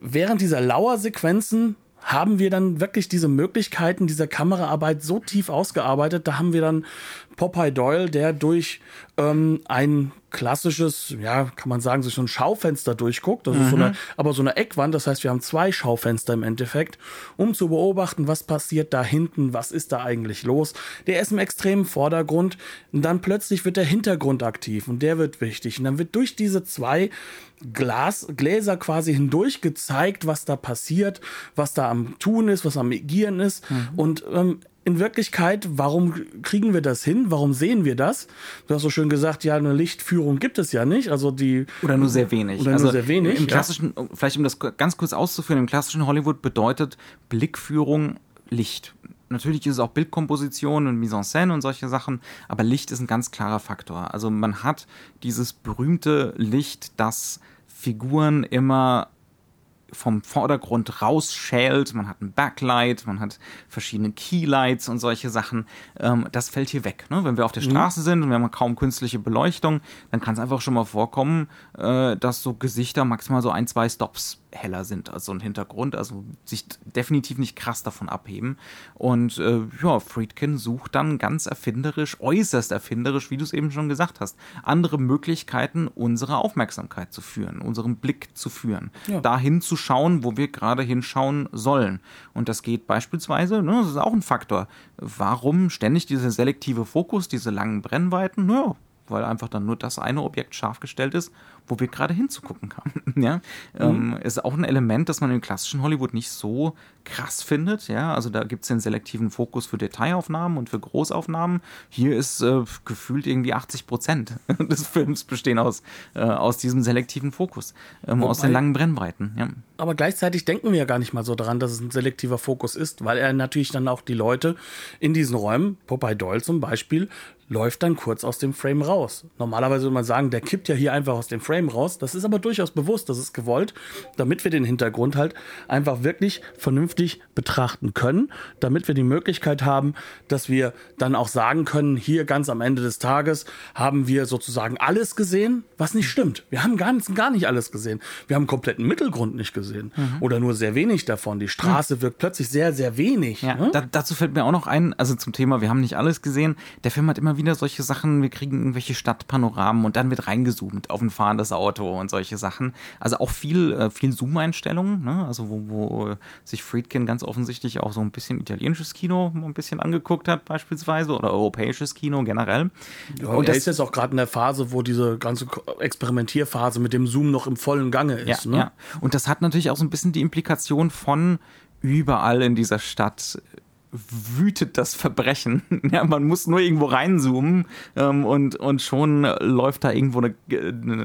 Während dieser Lauersequenzen haben wir dann wirklich diese Möglichkeiten dieser Kameraarbeit so tief ausgearbeitet. Da haben wir dann Popeye Doyle, der durch ähm, ein klassisches, ja, kann man sagen, sich so ein Schaufenster durchguckt. Das mhm. ist so eine, mhm. aber so eine Eckwand. Das heißt, wir haben zwei Schaufenster im Endeffekt, um zu beobachten, was passiert da hinten, was ist da eigentlich los. Der ist im extremen Vordergrund und dann plötzlich wird der Hintergrund aktiv und der wird wichtig. Und dann wird durch diese zwei Glas, Gläser quasi hindurch gezeigt, was da passiert, was da am Tun ist, was am Agieren ist. Mhm. Und ähm, in Wirklichkeit, warum kriegen wir das hin? Warum sehen wir das? Du hast so schön gesagt, ja, eine Lichtführung gibt es ja nicht. Also die oder nur sehr wenig. Oder also nur sehr wenig. Im klassischen, ja. vielleicht um das ganz kurz auszuführen, im klassischen Hollywood bedeutet Blickführung Licht. Natürlich ist es auch Bildkomposition und Mise en scène und solche Sachen, aber Licht ist ein ganz klarer Faktor. Also man hat dieses berühmte Licht, das Figuren immer vom Vordergrund rausschält. Man hat ein Backlight, man hat verschiedene Keylights und solche Sachen. Ähm, das fällt hier weg. Ne? Wenn wir auf der mhm. Straße mhm. sind und wir haben kaum künstliche Beleuchtung, dann kann es einfach schon mal vorkommen, äh, dass so Gesichter maximal so ein, zwei Stops heller sind als so ein Hintergrund, also sich definitiv nicht krass davon abheben. Und äh, ja, Friedkin sucht dann ganz erfinderisch, äußerst erfinderisch, wie du es eben schon gesagt hast, andere Möglichkeiten, unsere Aufmerksamkeit zu führen, unseren Blick zu führen, ja. dahin zu schauen, wo wir gerade hinschauen sollen. Und das geht beispielsweise, ne, das ist auch ein Faktor. Warum ständig dieser selektive Fokus, diese langen Brennweiten? Ja, weil einfach dann nur das eine Objekt scharf gestellt ist wo wir gerade hinzugucken haben. ja? Ähm, mhm. Ähm, ist auch ein Element, das man im klassischen Hollywood nicht so krass findet. Ja? Also da gibt es den selektiven Fokus für Detailaufnahmen und für Großaufnahmen. Hier ist äh, gefühlt irgendwie 80 Prozent des Films bestehen aus, äh, aus diesem selektiven Fokus, ähm, Wobei, aus den langen Brennweiten. Ja. Aber gleichzeitig denken wir ja gar nicht mal so daran, dass es ein selektiver Fokus ist, weil er natürlich dann auch die Leute in diesen Räumen, Popeye Doyle zum Beispiel, läuft dann kurz aus dem Frame raus. Normalerweise würde man sagen, der kippt ja hier einfach aus dem Frame raus. Das ist aber durchaus bewusst, das ist gewollt, damit wir den Hintergrund halt einfach wirklich vernünftig betrachten können, damit wir die Möglichkeit haben, dass wir dann auch sagen können, hier ganz am Ende des Tages haben wir sozusagen alles gesehen, was nicht stimmt. Wir haben gar nicht, gar nicht alles gesehen. Wir haben kompletten Mittelgrund nicht gesehen mhm. oder nur sehr wenig davon. Die Straße mhm. wirkt plötzlich sehr, sehr wenig. Ja, ne? da, dazu fällt mir auch noch ein, also zum Thema, wir haben nicht alles gesehen. Der Film hat immer wieder solche Sachen, wir kriegen irgendwelche Stadtpanoramen und dann wird reingezoomt auf ein fahrendes Auto und solche Sachen. Also auch viel, äh, viel Zoom-Einstellungen, ne? also wo, wo sich Friedkin ganz offensichtlich auch so ein bisschen italienisches Kino ein bisschen angeguckt hat beispielsweise oder europäisches Kino generell. Ja, und er ist jetzt auch gerade in der Phase, wo diese ganze Experimentierphase mit dem Zoom noch im vollen Gange ist. Ja, ne? ja. Und das hat natürlich auch so ein bisschen die Implikation von überall in dieser Stadt wütet das Verbrechen. Ja, man muss nur irgendwo reinzoomen ähm, und, und schon läuft da irgendwo eine,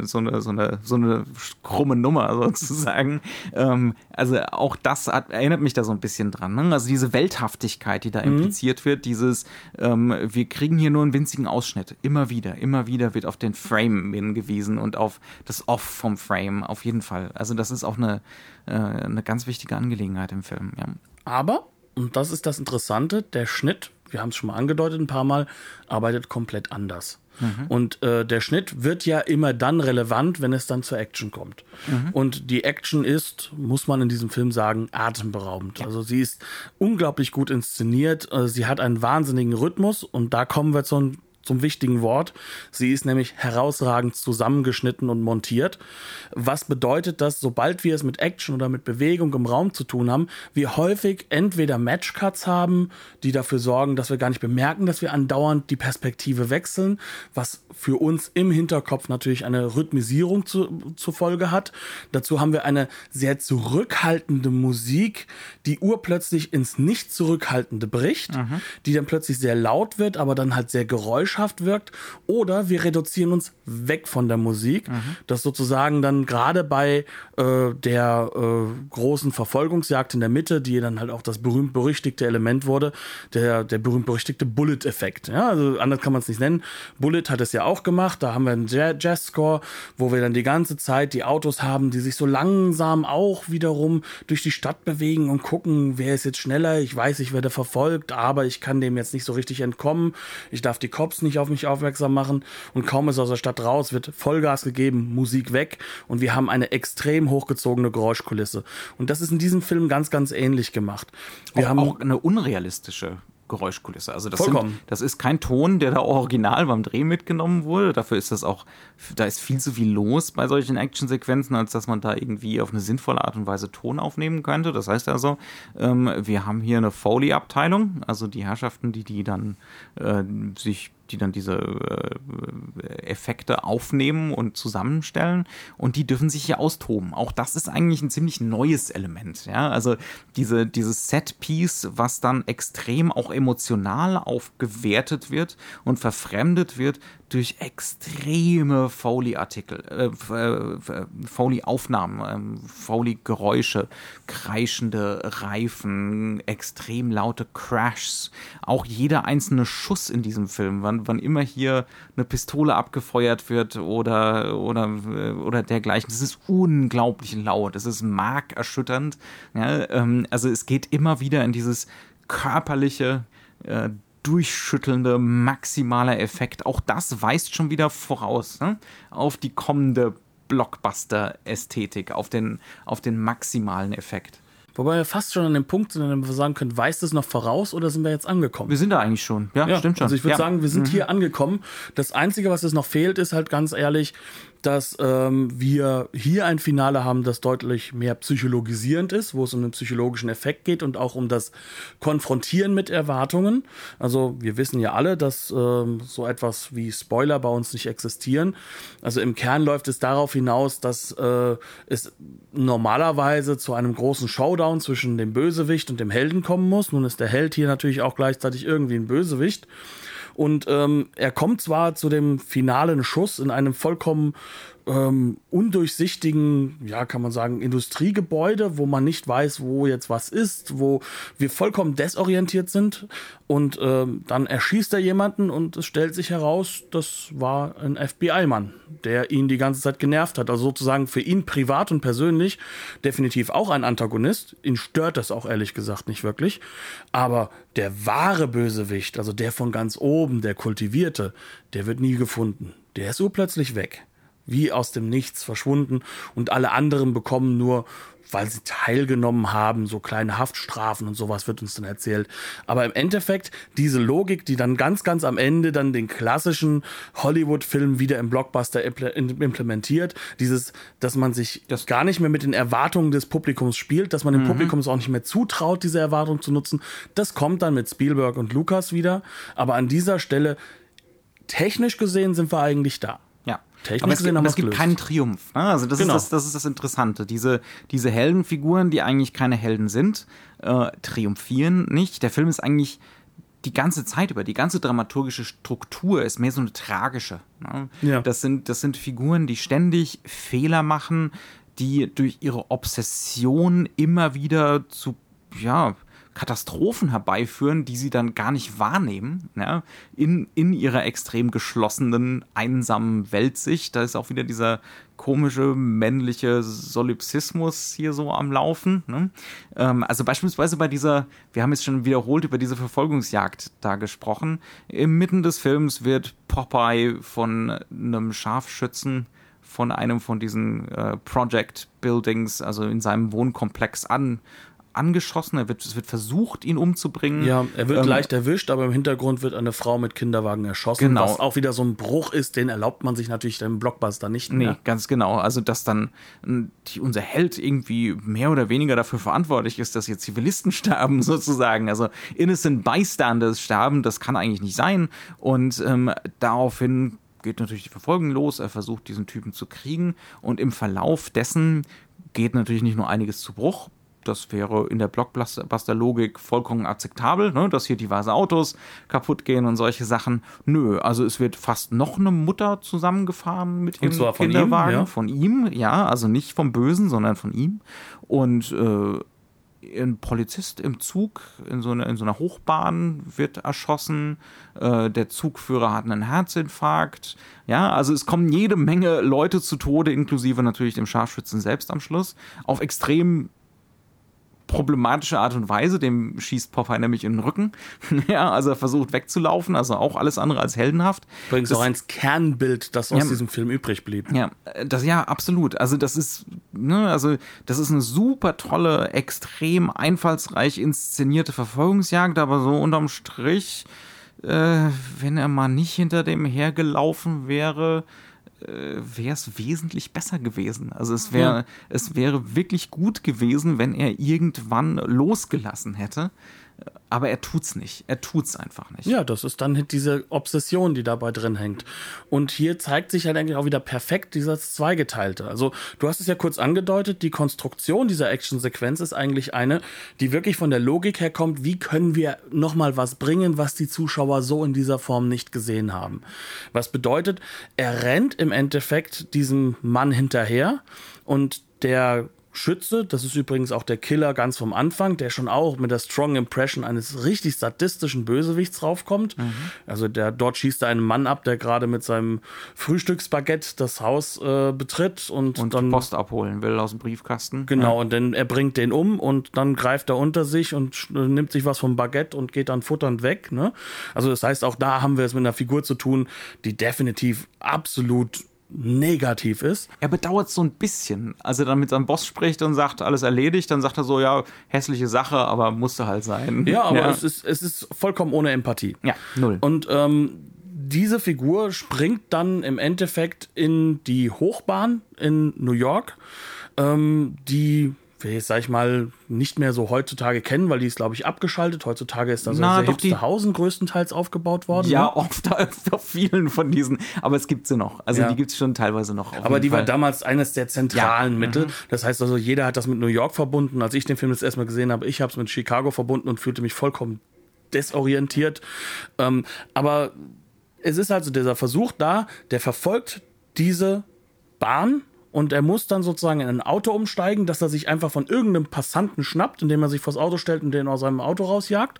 so, eine, so, eine, so eine krumme Nummer sozusagen. Ähm, also auch das hat, erinnert mich da so ein bisschen dran. Ne? Also diese Welthaftigkeit, die da mhm. impliziert wird, dieses, ähm, wir kriegen hier nur einen winzigen Ausschnitt. Immer wieder, immer wieder wird auf den Frame hingewiesen und auf das Off vom Frame, auf jeden Fall. Also das ist auch eine, äh, eine ganz wichtige Angelegenheit im Film. Ja. Aber und das ist das Interessante, der Schnitt, wir haben es schon mal angedeutet ein paar Mal, arbeitet komplett anders. Mhm. Und äh, der Schnitt wird ja immer dann relevant, wenn es dann zur Action kommt. Mhm. Und die Action ist, muss man in diesem Film sagen, atemberaubend. Ja. Also sie ist unglaublich gut inszeniert. Äh, sie hat einen wahnsinnigen Rhythmus und da kommen wir zu, zum wichtigen Wort. Sie ist nämlich herausragend zusammengeschnitten und montiert. Was bedeutet, dass sobald wir es mit Action oder mit Bewegung im Raum zu tun haben, wir häufig entweder Matchcuts haben, die dafür sorgen, dass wir gar nicht bemerken, dass wir andauernd die Perspektive wechseln, was für uns im Hinterkopf natürlich eine Rhythmisierung zu, zur Folge hat. Dazu haben wir eine sehr zurückhaltende Musik, die urplötzlich ins nicht zurückhaltende bricht, mhm. die dann plötzlich sehr laut wird, aber dann halt sehr geräuschhaft wirkt. Oder wir reduzieren uns weg von der Musik, mhm. das sozusagen dann gerade bei äh, der äh, großen Verfolgungsjagd in der Mitte, die dann halt auch das berühmt-berüchtigte Element wurde, der, der berühmt-berüchtigte Bullet-Effekt. Ja, also anders kann man es nicht nennen. Bullet hat es ja auch gemacht, da haben wir einen Jazz-Score, wo wir dann die ganze Zeit die Autos haben, die sich so langsam auch wiederum durch die Stadt bewegen und gucken, wer ist jetzt schneller. Ich weiß, ich werde verfolgt, aber ich kann dem jetzt nicht so richtig entkommen. Ich darf die Cops nicht auf mich aufmerksam machen und kaum ist aus der Stadt raus, wird Vollgas gegeben, Musik weg und wir haben eine extrem hochgezogene Geräuschkulisse. Und das ist in diesem Film ganz, ganz ähnlich gemacht. Wir auch, haben auch eine unrealistische Geräuschkulisse. Also das, sind, das ist kein Ton, der da original beim Dreh mitgenommen wurde. Dafür ist das auch, da ist viel zu viel los bei solchen Actionsequenzen, als dass man da irgendwie auf eine sinnvolle Art und Weise Ton aufnehmen könnte. Das heißt also, ähm, wir haben hier eine Foley-Abteilung, also die Herrschaften, die die dann äh, sich die dann diese äh, Effekte aufnehmen und zusammenstellen und die dürfen sich hier austoben. Auch das ist eigentlich ein ziemlich neues Element. Ja? Also diese, dieses Set-Piece, was dann extrem auch emotional aufgewertet wird und verfremdet wird durch extreme Foley-Artikel, äh, äh Foley-Aufnahmen, äh, Foley-Geräusche, kreischende Reifen, extrem laute Crashs. Auch jeder einzelne Schuss in diesem Film, wann, immer hier eine Pistole abgefeuert wird oder, oder, oder dergleichen, das ist unglaublich laut, das ist markerschütternd. Ja, ähm, also es geht immer wieder in dieses körperliche, äh, durchschüttelnde maximaler Effekt. Auch das weist schon wieder voraus ne? auf die kommende Blockbuster-Ästhetik, auf den, auf den maximalen Effekt. Wobei wir fast schon an dem Punkt sind, an dem wir sagen können, weist es noch voraus oder sind wir jetzt angekommen? Wir sind da eigentlich schon. Ja, ja stimmt schon. Also ich würde ja. sagen, wir sind mhm. hier angekommen. Das Einzige, was es noch fehlt, ist halt ganz ehrlich, dass ähm, wir hier ein Finale haben, das deutlich mehr psychologisierend ist, wo es um den psychologischen Effekt geht und auch um das Konfrontieren mit Erwartungen. Also wir wissen ja alle, dass ähm, so etwas wie Spoiler bei uns nicht existieren. Also im Kern läuft es darauf hinaus, dass äh, es normalerweise zu einem großen Showdown zwischen dem Bösewicht und dem Helden kommen muss. Nun ist der Held hier natürlich auch gleichzeitig irgendwie ein Bösewicht. Und ähm, er kommt zwar zu dem finalen Schuss in einem vollkommen ähm, undurchsichtigen, ja, kann man sagen, Industriegebäude, wo man nicht weiß, wo jetzt was ist, wo wir vollkommen desorientiert sind. Und ähm, dann erschießt er jemanden und es stellt sich heraus, das war ein FBI-Mann, der ihn die ganze Zeit genervt hat. Also sozusagen für ihn privat und persönlich definitiv auch ein Antagonist. Ihn stört das auch ehrlich gesagt nicht wirklich. Aber der wahre Bösewicht, also der von ganz oben, der kultivierte, der wird nie gefunden. Der ist urplötzlich weg wie aus dem Nichts verschwunden und alle anderen bekommen nur, weil sie teilgenommen haben, so kleine Haftstrafen und sowas wird uns dann erzählt. Aber im Endeffekt diese Logik, die dann ganz, ganz am Ende dann den klassischen Hollywood-Film wieder im Blockbuster implementiert, dieses, dass man sich das gar nicht mehr mit den Erwartungen des Publikums spielt, dass man dem mhm. Publikum auch nicht mehr zutraut, diese Erwartung zu nutzen, das kommt dann mit Spielberg und Lucas wieder. Aber an dieser Stelle, technisch gesehen, sind wir eigentlich da. Technisch aber es, gibt, aber es gibt keinen Triumph. Ne? Also das, genau. ist das, das ist das Interessante. Diese, diese Heldenfiguren, die eigentlich keine Helden sind, äh, triumphieren nicht. Der Film ist eigentlich die ganze Zeit über, die ganze dramaturgische Struktur ist mehr so eine tragische. Ne? Ja. Das, sind, das sind Figuren, die ständig Fehler machen, die durch ihre Obsession immer wieder zu ja, Katastrophen herbeiführen, die sie dann gar nicht wahrnehmen, ja, in, in ihrer extrem geschlossenen, einsamen Weltsicht. Da ist auch wieder dieser komische männliche Solipsismus hier so am Laufen. Ne? Ähm, also beispielsweise bei dieser, wir haben jetzt schon wiederholt über diese Verfolgungsjagd da gesprochen. Inmitten des Films wird Popeye von einem Scharfschützen von einem von diesen äh, Project Buildings, also in seinem Wohnkomplex an angeschossen, er wird, es wird versucht, ihn umzubringen. Ja, er wird Ähm, leicht erwischt, aber im Hintergrund wird eine Frau mit Kinderwagen erschossen, Genau. was auch wieder so ein Bruch ist, den erlaubt man sich natürlich im Blockbuster nicht Nee, mehr. ganz genau. Also, dass dann die, unser Held irgendwie mehr oder weniger dafür verantwortlich ist, dass hier Zivilisten sterben, sozusagen. Also, innocent bystanders sterben, das kann eigentlich nicht sein. Und ähm, daraufhin geht natürlich die Verfolgung los. Er versucht, diesen Typen zu kriegen. Und im Verlauf dessen geht natürlich nicht nur einiges zu Bruch. Das wäre in der Blockbuster-Logik vollkommen akzeptabel, ne? dass hier diverse Autos kaputt gehen und solche Sachen. Nö, also es wird fast noch eine Mutter zusammengefahren mit ihrem zwar von ihm, Kinderwagen. ja. Von ihm, ja, also nicht vom Bösen, sondern von ihm. Und äh, ein Polizist im Zug in so, einer in so einer Hochbahn wird erschossen. Äh, der Zugführer hat einen Herzinfarkt. Ja, also es kommen jede Menge Leute zu Tode, inklusive natürlich dem Scharfschützen selbst am Schluss. Auf extrem problematische Art und Weise. Dem schießt Popeye nämlich in den Rücken. ja, also er versucht wegzulaufen. Also auch alles andere als heldenhaft. Übrigens auch ein Kernbild, das aus Ja. diesem Film übrig blieb. Ja, das ja absolut. Also das ist, ne, also das ist eine super tolle, extrem einfallsreich inszenierte Verfolgungsjagd, aber so unterm Strich, äh, wenn er mal nicht hinter dem hergelaufen wäre, wäre es wesentlich besser gewesen. Also es wäre, Ja. es wäre wirklich gut gewesen, wenn er irgendwann losgelassen hätte. Aber er tut's nicht. Er tut's einfach nicht. Ja, das ist dann diese Obsession, die dabei drin hängt. Und hier zeigt sich halt eigentlich auch wieder perfekt dieses Zweigeteilte. Also, du hast es ja kurz angedeutet, die Konstruktion dieser Actionsequenz ist eigentlich eine, die wirklich von der Logik her kommt, wie können wir nochmal was bringen, was die Zuschauer so in dieser Form nicht gesehen haben. Was bedeutet, er rennt im Endeffekt diesem Mann hinterher und der Schütze, das ist übrigens auch der Killer ganz vom Anfang, der schon auch mit der Strong Impression eines richtig sadistischen Bösewichts raufkommt. Also der dort schießt er einen Mann ab, der gerade mit seinem Frühstücksbaguette das Haus äh, betritt und, Und dann Post abholen will aus dem Briefkasten. Genau, und dann er bringt den um und dann greift er unter sich und äh, nimmt sich was vom Baguette und geht dann futternd weg. Ne? Also das heißt, auch da haben wir es mit einer Figur zu tun, die definitiv absolut negativ ist. Er bedauert so ein bisschen. Als er dann mit seinem Boss spricht und sagt, alles erledigt, dann sagt er so, ja, hässliche Sache, aber musste halt sein. Ja, aber ja. Es, ist, es ist vollkommen ohne Empathie. Ja, null. Und ähm, diese Figur springt dann im Endeffekt in die Hochbahn in New York, ähm, die wir, sag ich mal, nicht mehr so heutzutage kennen, weil die ist, glaube ich, abgeschaltet. Heutzutage ist da so Na, sehr Hipsterhausen größtenteils aufgebaut worden. ja, ne? oft auf vielen von diesen, aber es gibt sie noch. Also Ja. die gibt es schon teilweise noch. Aber die war Fall. damals eines der zentralen Ja, mhm. Mittel. Das heißt also, jeder hat das mit New York verbunden. Als ich den Film das erstmal gesehen habe, ich habe es mit Chicago verbunden und fühlte mich vollkommen desorientiert. Ähm, aber es ist also dieser Versuch da, der verfolgt diese Bahn und er muss dann sozusagen in ein Auto umsteigen, dass er sich einfach von irgendeinem Passanten schnappt, indem er sich vors Auto stellt und den aus seinem Auto rausjagt.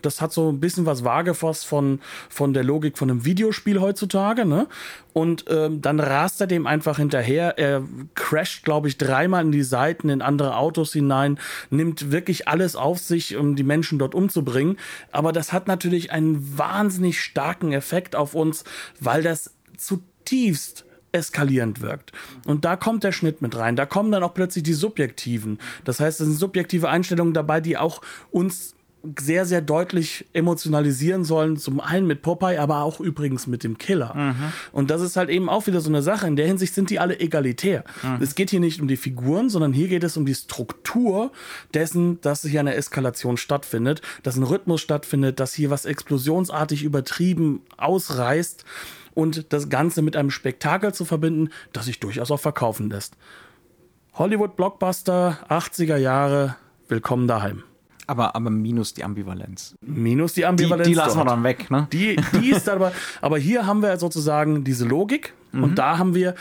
Das hat so ein bisschen was Vagefast von, von der Logik von einem Videospiel heutzutage, ne? Und ähm, dann rast er dem einfach hinterher. Er crasht, glaube ich, dreimal in die Seiten, in andere Autos hinein, nimmt wirklich alles auf sich, um die Menschen dort umzubringen. Aber das hat natürlich einen wahnsinnig starken Effekt auf uns, weil das zutiefst eskalierend wirkt. Und da kommt der Schnitt mit rein. Da kommen dann auch plötzlich die subjektiven. Das heißt, es sind subjektive Einstellungen dabei, die auch uns sehr, sehr deutlich emotionalisieren sollen. Zum einen mit Popeye, aber auch übrigens mit dem Killer. Und das ist halt eben auch wieder so eine Sache. In der Hinsicht sind die alle egalitär. Es geht hier nicht um die Figuren, sondern hier geht es um die Struktur dessen, dass hier eine Eskalation stattfindet, dass ein Rhythmus stattfindet, dass hier was explosionsartig übertrieben ausreißt und das Ganze mit einem Spektakel zu verbinden, das sich durchaus auch verkaufen lässt. Hollywood Blockbuster 80er Jahre, willkommen daheim. aber, aber minus die Ambivalenz. Minus die Die, Ambivalenz. die lassen wir dort. dann weg, ne? Die, die ist aber, aber hier haben wir sozusagen diese Logik und da haben wir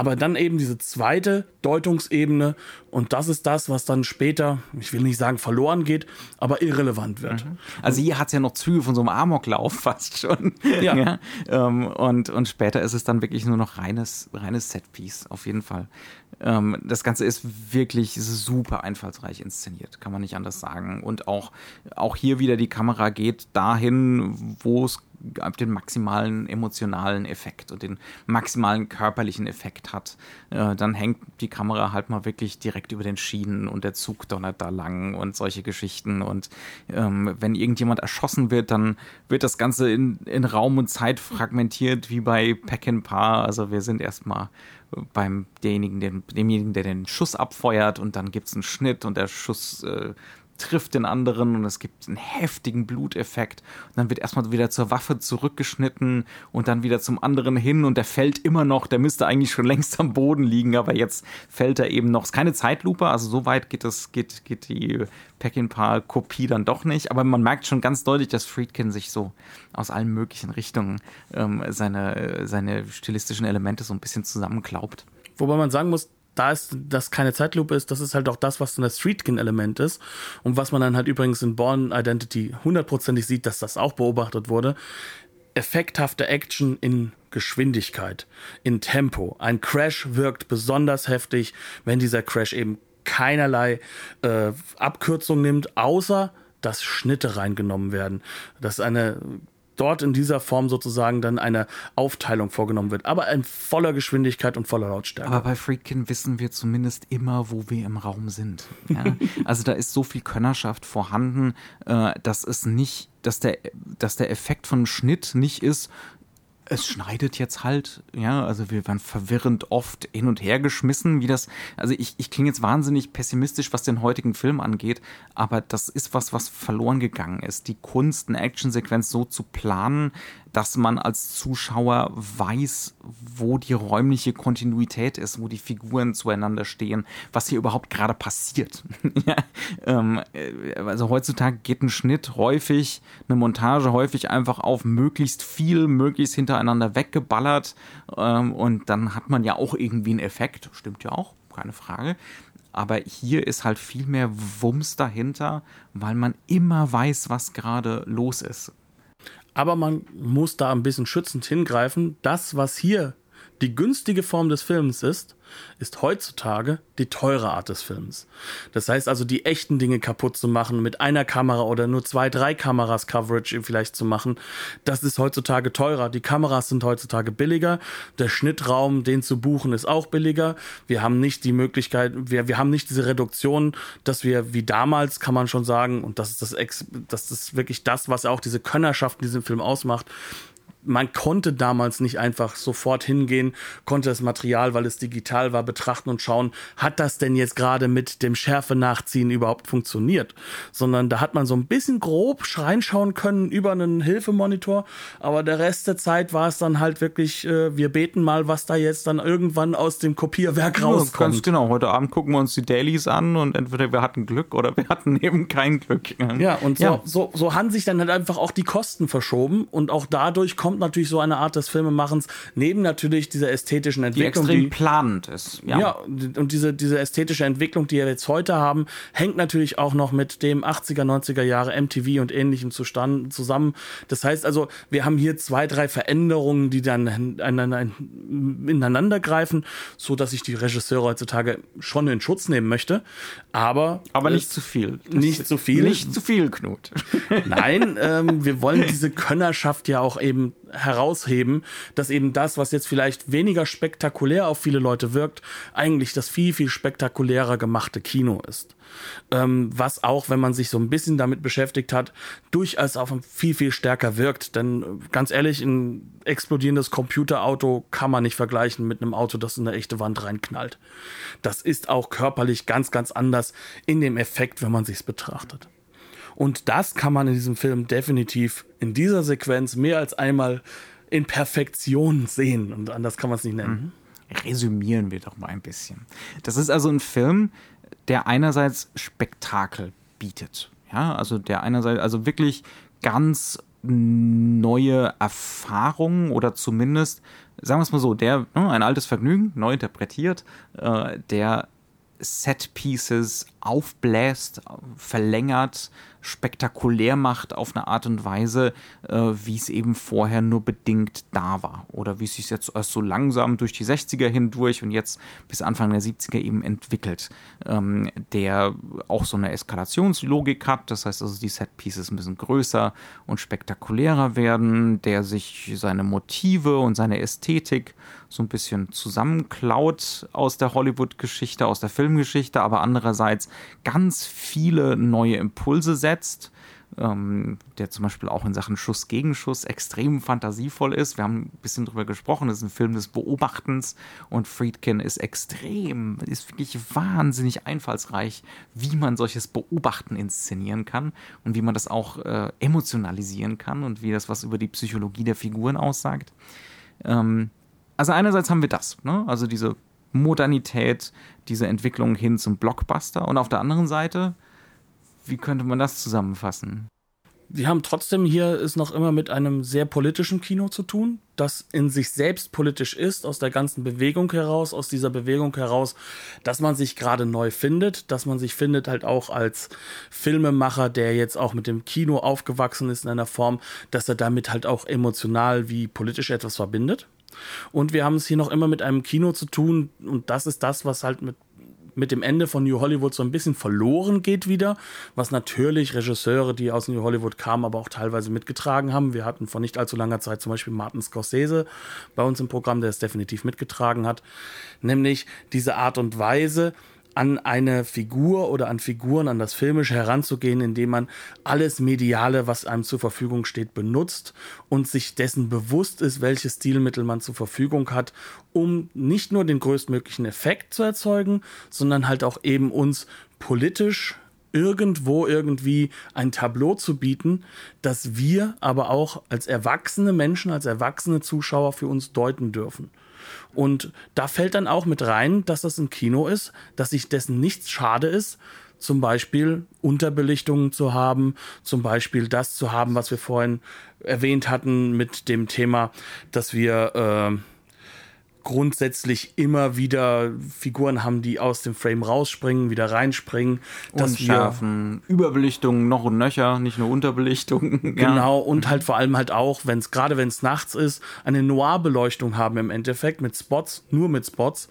aber dann eben diese zweite Deutungsebene und das ist das, was dann später, ich will nicht sagen verloren geht, aber irrelevant wird. Also hier hat es ja noch Züge von so einem Amoklauf fast schon. Ja. ähm, und, und später ist es dann wirklich nur noch reines, reines Setpiece, auf jeden Fall. Ähm, das Ganze ist wirklich super einfallsreich inszeniert, kann man nicht anders sagen. Und auch, auch hier wieder die Kamera geht dahin, wo es den maximalen emotionalen Effekt und den maximalen körperlichen Effekt hat. Äh, dann hängt die Kamera halt mal wirklich direkt über den Schienen und der Zug donnert da lang und solche Geschichten. Und ähm, wenn irgendjemand erschossen wird, dann wird das Ganze in, in Raum und Zeit fragmentiert, wie bei Pack and. Also wir sind erstmal beim derjenigen, dem, demjenigen, der den Schuss abfeuert und dann gibt es einen Schnitt und der Schuss äh, trifft den anderen und es gibt einen heftigen Bluteffekt. Und dann wird erstmal wieder zur Waffe zurückgeschnitten und dann wieder zum anderen hin und der fällt immer noch, der müsste eigentlich schon längst am Boden liegen, aber jetzt fällt er eben noch. Es ist keine Zeitlupe, also so weit geht das, geht, geht die Peckinpah-Kopie dann doch nicht, aber man merkt schon ganz deutlich, dass Friedkin sich so aus allen möglichen Richtungen ähm, seine, seine stilistischen Elemente so ein bisschen zusammenklaubt. Wobei man sagen muss, da ist das keine Zeitlupe ist, das ist halt auch das, was dann das Streetkin-Element ist und was man dann halt übrigens in Born Identity hundertprozentig sieht, dass das auch beobachtet wurde. Effekthafte Action in Geschwindigkeit, in Tempo. Ein Crash wirkt besonders heftig, wenn dieser Crash eben keinerlei äh, Abkürzung nimmt, außer dass Schnitte reingenommen werden. Dass eine dort in dieser Form sozusagen dann eine Aufteilung vorgenommen wird, aber in voller Geschwindigkeit und voller Lautstärke. Aber bei Freakin wissen wir zumindest immer, wo wir im Raum sind. Ja? also da ist so viel Könnerschaft vorhanden, äh, dass es nicht, dass der, dass der Effekt von Schnitt nicht ist, es schneidet jetzt halt, ja, also wir waren verwirrend oft hin und her geschmissen, wie das, also ich, ich klinge jetzt wahnsinnig pessimistisch, was den heutigen Film angeht, aber das ist was, was verloren gegangen ist. Die Kunst, eine Actionsequenz so zu planen, dass man als Zuschauer weiß, wo die räumliche Kontinuität ist, wo die Figuren zueinander stehen, was hier überhaupt gerade passiert. ja, ähm, äh, also heutzutage geht ein Schnitt häufig, eine Montage häufig einfach auf möglichst viel, möglichst hintereinander weggeballert ähm, und dann hat man ja auch irgendwie einen Effekt, stimmt ja auch, keine Frage. Aber hier ist halt viel mehr Wumms dahinter, weil man immer weiß, was gerade los ist. Aber man muss da ein bisschen schützend hingreifen. Das, was hier die günstige Form des Films ist, ist heutzutage die teure Art des Films. Das heißt also, die echten Dinge kaputt zu machen, mit einer Kamera oder nur zwei, drei Kameras Coverage vielleicht zu machen, das ist heutzutage teurer. Die Kameras sind heutzutage billiger. Der Schnittraum, den zu buchen, ist auch billiger. Wir haben nicht die Möglichkeit, wir, wir haben nicht diese Reduktion, dass wir wie damals, kann man schon sagen, und das ist das, das ist wirklich das, was auch diese Könnerschaft in diesem Film ausmacht, man konnte damals nicht einfach sofort hingehen, konnte das Material, weil es digital war, betrachten und schauen, hat das denn jetzt gerade mit dem Schärfe nachziehen überhaupt funktioniert? Sondern da hat man so ein bisschen grob reinschauen können über einen Hilfemonitor, aber der Rest der Zeit war es dann halt wirklich, äh, wir beten mal, was da jetzt dann irgendwann aus dem Kopierwerk rauskommt. Ja, ganz genau, heute Abend gucken wir uns die Dailies an und entweder wir hatten Glück oder wir hatten eben kein Glück. Ja, und so, ja. so, so haben sich dann halt einfach auch die Kosten verschoben und auch dadurch kommt kommt natürlich so eine Art des Filmemachens, neben natürlich dieser ästhetischen Entwicklung. Die extrem die, planend ist. Ja, ja und diese, diese ästhetische Entwicklung, die wir jetzt heute haben, hängt natürlich auch noch mit dem 80er, 90er Jahre MTV und ähnlichem zustand, zusammen. Das heißt also, wir haben hier zwei, drei Veränderungen, die dann ineinander greifen, so dass ich die Regisseure heutzutage schon in Schutz nehmen möchte. Aber, aber nicht zu viel. Nicht zu viel. Nicht zu viel, Knut. Nein, ähm, wir wollen diese Könnerschaft ja auch eben herausheben, dass eben das, was jetzt vielleicht weniger spektakulär auf viele Leute wirkt, eigentlich das viel, viel spektakulärer gemachte Kino ist. Ähm, was auch, wenn man sich so ein bisschen damit beschäftigt hat, durchaus auch viel, viel stärker wirkt. Denn äh, ganz ehrlich, ein explodierendes Computerauto kann man nicht vergleichen mit einem Auto, das in eine echte Wand reinknallt. Das ist auch körperlich ganz, ganz anders in dem Effekt, wenn man sich's betrachtet. Und das kann man in diesem Film definitiv in dieser Sequenz mehr als einmal in Perfektion sehen. Und anders kann man es nicht nennen. Mhm. Resümieren wir doch mal ein bisschen. Das ist also ein Film, der einerseits Spektakel bietet. Ja, also der einerseits, also wirklich ganz neue Erfahrungen oder zumindest, sagen wir es mal so, der, ne, ein altes Vergnügen, neu interpretiert, äh, der Set Pieces aufbläst, verlängert, spektakulär macht auf eine Art und Weise, äh, wie es eben vorher nur bedingt da war. Oder wie es sich jetzt erst so langsam durch die 60er hindurch und jetzt bis Anfang der 70er eben entwickelt. Ähm, der auch so eine Eskalationslogik hat, das heißt also, die Set-Pieces bisschen größer und spektakulärer werden, der sich seine Motive und seine Ästhetik so ein bisschen zusammenklaut aus der Hollywood-Geschichte, aus der Filmgeschichte, aber andererseits ganz viele neue Impulse setzt. Ähm, der zum Beispiel auch in Sachen Schuss gegen Schuss extrem fantasievoll ist. Wir haben ein bisschen drüber gesprochen, das ist ein Film des Beobachtens und Friedkin ist extrem, ist wirklich wahnsinnig einfallsreich, wie man solches Beobachten inszenieren kann und wie man das auch äh, emotionalisieren kann und wie das was über die Psychologie der Figuren aussagt. Ähm, also einerseits haben wir das, ne? also diese Modernität, diese Entwicklung hin zum Blockbuster und auf der anderen Seite, wie könnte man das zusammenfassen? Wir haben trotzdem hier es noch immer mit einem sehr politischen Kino zu tun, das in sich selbst politisch ist, aus der ganzen Bewegung heraus, aus dieser Bewegung heraus, dass man sich gerade neu findet, dass man sich findet halt auch als Filmemacher, der jetzt auch mit dem Kino aufgewachsen ist in einer Form, dass er damit halt auch emotional wie politisch etwas verbindet. Und wir haben es hier noch immer mit einem Kino zu tun und das ist das, was halt mit mit dem Ende von New Hollywood so ein bisschen verloren geht wieder, was natürlich Regisseure, die aus New Hollywood kamen, aber auch teilweise mitgetragen haben. Wir hatten vor nicht allzu langer Zeit zum Beispiel Martin Scorsese bei uns im Programm, der es definitiv mitgetragen hat, nämlich diese Art und Weise, an eine Figur oder an Figuren, an das Filmische heranzugehen, indem man alles Mediale, was einem zur Verfügung steht, benutzt und sich dessen bewusst ist, welche Stilmittel man zur Verfügung hat, um nicht nur den größtmöglichen Effekt zu erzeugen, sondern halt auch eben uns politisch irgendwo irgendwie ein Tableau zu bieten, das wir aber auch als erwachsene Menschen, als erwachsene Zuschauer für uns deuten dürfen. Und da fällt dann auch mit rein, dass das ein Kino ist, dass sich dessen nichts schade ist, zum Beispiel Unterbelichtungen zu haben, zum Beispiel das zu haben, was wir vorhin erwähnt hatten mit dem Thema, dass wir äh, grundsätzlich immer wieder Figuren haben, die aus dem Frame rausspringen, wieder reinspringen. Dass Unschärfen, Überbelichtung noch und nöcher, nicht nur Unterbelichtung. Genau, ja. und halt vor allem halt auch, wenn es, gerade wenn es nachts ist, eine Noir-Beleuchtung haben im Endeffekt mit Spots, nur mit Spots,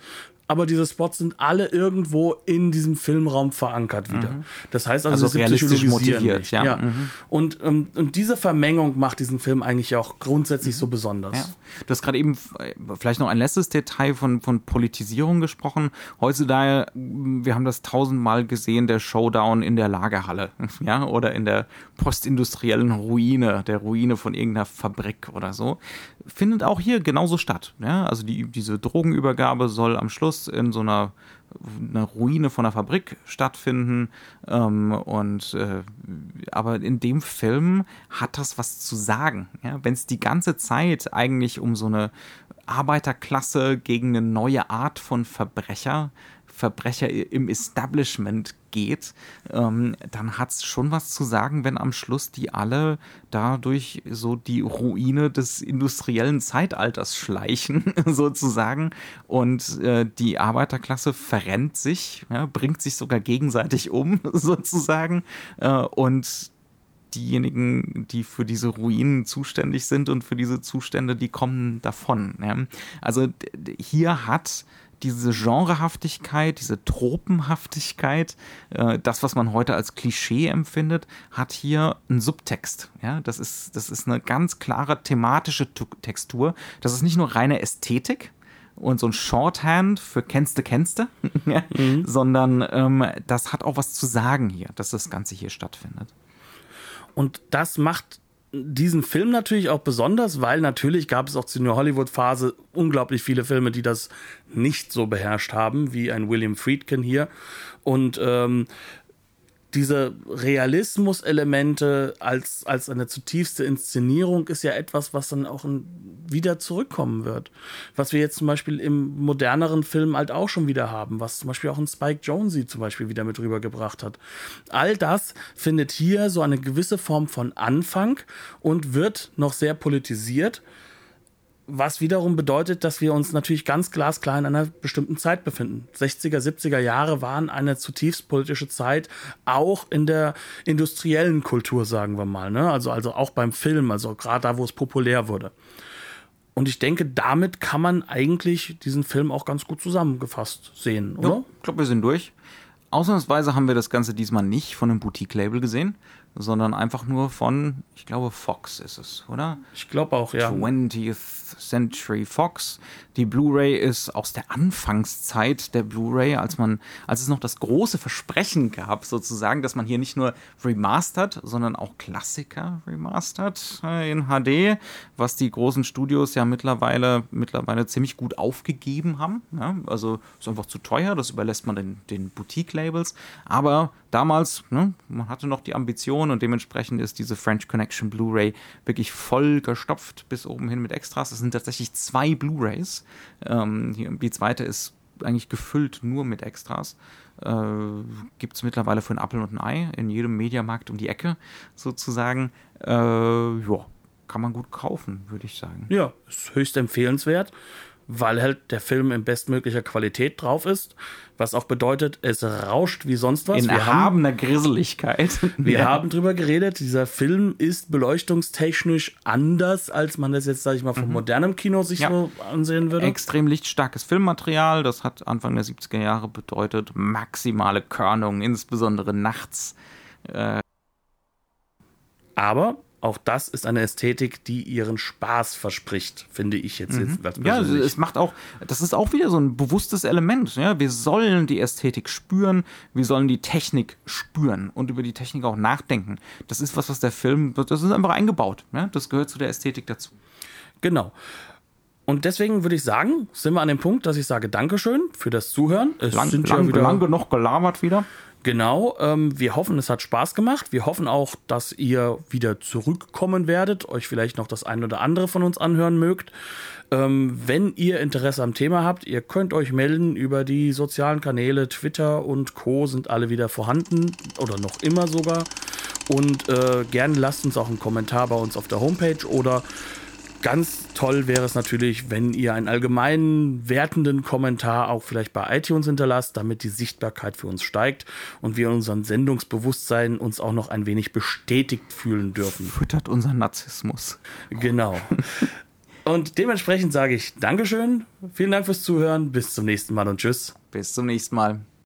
aber diese Spots sind alle irgendwo in diesem Filmraum verankert wieder. Mhm. Das heißt also, also realistisch motiviert. Ja. ja. Mhm. Und, um, ähm, und diese Vermengung macht diesen Film eigentlich auch grundsätzlich so besonders. Ja. Du hast gerade eben äh, vielleicht noch ein letztes Detail von, von Politisierung gesprochen. Heutzutage, wir haben das tausendmal gesehen, der Showdown in der Lagerhalle, ja, oder in der postindustriellen Ruine, der Ruine von irgendeiner Fabrik oder so, findet auch hier genauso statt. Ja? Also die, diese Drogenübergabe soll am Schluss in so einer, einer Ruine von einer Fabrik stattfinden. Ähm, und äh, aber in dem Film hat das was zu sagen. Ja? Wenn es die ganze Zeit eigentlich um so eine Arbeiterklasse gegen eine neue Art von Verbrecher Verbrecher im Establishment geht, ähm, dann hat es schon was zu sagen, wenn am Schluss die alle dadurch so die Ruine des industriellen Zeitalters schleichen, sozusagen. Und äh, die Arbeiterklasse verrennt sich, ja, bringt sich sogar gegenseitig um, sozusagen. Äh, und diejenigen, die für diese Ruinen zuständig sind und für diese Zustände, die kommen davon. Ja. Also hier hat diese Genrehaftigkeit, diese Tropenhaftigkeit, äh, das, was man heute als Klischee empfindet, hat hier einen Subtext. Ja, das ist, das ist eine ganz klare thematische Textur. Das ist nicht nur reine Ästhetik, und so ein Shorthand für kennste, kennste, mhm. sondern ähm, das hat auch was zu sagen hier, dass das Ganze hier stattfindet. Und das macht diesen Film natürlich auch besonders, weil natürlich gab es auch zu der Hollywood-Phase unglaublich viele Filme, die das nicht so beherrscht haben, wie ein William Friedkin hier. Und ähm, diese Realismus-Elemente als, als eine zutiefste Inszenierung ist ja etwas, was dann auch wieder zurückkommen wird. Was wir jetzt zum Beispiel im moderneren Film halt auch schon wieder haben, was zum Beispiel auch ein Spike Jonze zum Beispiel wieder mit rübergebracht hat. All das findet hier so eine gewisse Form von Anfang und wird noch sehr politisiert was wiederum bedeutet, dass wir uns natürlich ganz glasklar in einer bestimmten Zeit befinden. 60er, 70er Jahre waren eine zutiefst politische Zeit, auch in der industriellen Kultur, sagen wir mal. Ne? Also, also auch beim Film, also gerade da, wo es populär wurde. Und ich denke, damit kann man eigentlich diesen Film auch ganz gut zusammengefasst sehen, oder? Ja, ich glaube, wir sind durch. Ausnahmsweise haben wir das Ganze diesmal nicht von einem Boutique-Label gesehen, sondern einfach nur von, ich glaube, Fox ist es, oder? Ich glaube auch, ja. 20th Century Fox. Die Blu-ray ist aus der Anfangszeit der Blu-ray, als man, als es noch das große Versprechen gab, sozusagen, dass man hier nicht nur remastert, sondern auch Klassiker remastert äh, in HD, was die großen Studios ja mittlerweile, mittlerweile ziemlich gut aufgegeben haben. Ja? Also ist einfach zu teuer, das überlässt man den, den Boutique-Labels. Aber damals, ne, man hatte noch die Ambition und dementsprechend ist diese French Connection Blu-ray wirklich voll gestopft bis oben hin mit Extras. Es sind tatsächlich zwei Blu-rays. Ähm, die zweite ist eigentlich gefüllt nur mit Extras. Äh, Gibt es mittlerweile für ein Apple und ein Ei in jedem Mediamarkt um die Ecke sozusagen. Äh, ja, kann man gut kaufen, würde ich sagen. Ja, ist höchst empfehlenswert weil halt der Film in bestmöglicher Qualität drauf ist, was auch bedeutet, es rauscht wie sonst was. In wir erhabener haben, Griseligkeit. Wir ja. haben drüber geredet, dieser Film ist beleuchtungstechnisch anders, als man das jetzt, sage ich mal, vom mhm. modernen Kino sich ja. so ansehen würde. Extrem lichtstarkes Filmmaterial, das hat Anfang der 70er Jahre bedeutet, maximale Körnung, insbesondere nachts. Äh aber auch das ist eine Ästhetik, die ihren Spaß verspricht, finde ich jetzt. Mhm. jetzt ja, es macht auch, das ist auch wieder so ein bewusstes Element. Ja? Wir sollen die Ästhetik spüren, wir sollen die Technik spüren und über die Technik auch nachdenken. Das ist was, was der Film, das ist einfach eingebaut. Ja? Das gehört zu der Ästhetik dazu. Genau. Und deswegen würde ich sagen, sind wir an dem Punkt, dass ich sage Dankeschön für das Zuhören. Es lang, sind lang, ja wieder lang genug gelabert wieder. Genau, ähm, wir hoffen, es hat Spaß gemacht. Wir hoffen auch, dass ihr wieder zurückkommen werdet, euch vielleicht noch das ein oder andere von uns anhören mögt. Ähm, wenn ihr Interesse am Thema habt, ihr könnt euch melden über die sozialen Kanäle, Twitter und Co. sind alle wieder vorhanden oder noch immer sogar. Und äh, gerne lasst uns auch einen Kommentar bei uns auf der Homepage oder Ganz toll wäre es natürlich, wenn ihr einen allgemeinen wertenden Kommentar auch vielleicht bei iTunes hinterlasst, damit die Sichtbarkeit für uns steigt und wir unseren Sendungsbewusstsein uns auch noch ein wenig bestätigt fühlen dürfen. Füttert unseren Narzissmus. Genau. Und dementsprechend sage ich Dankeschön, vielen Dank fürs Zuhören, bis zum nächsten Mal und tschüss. Bis zum nächsten Mal.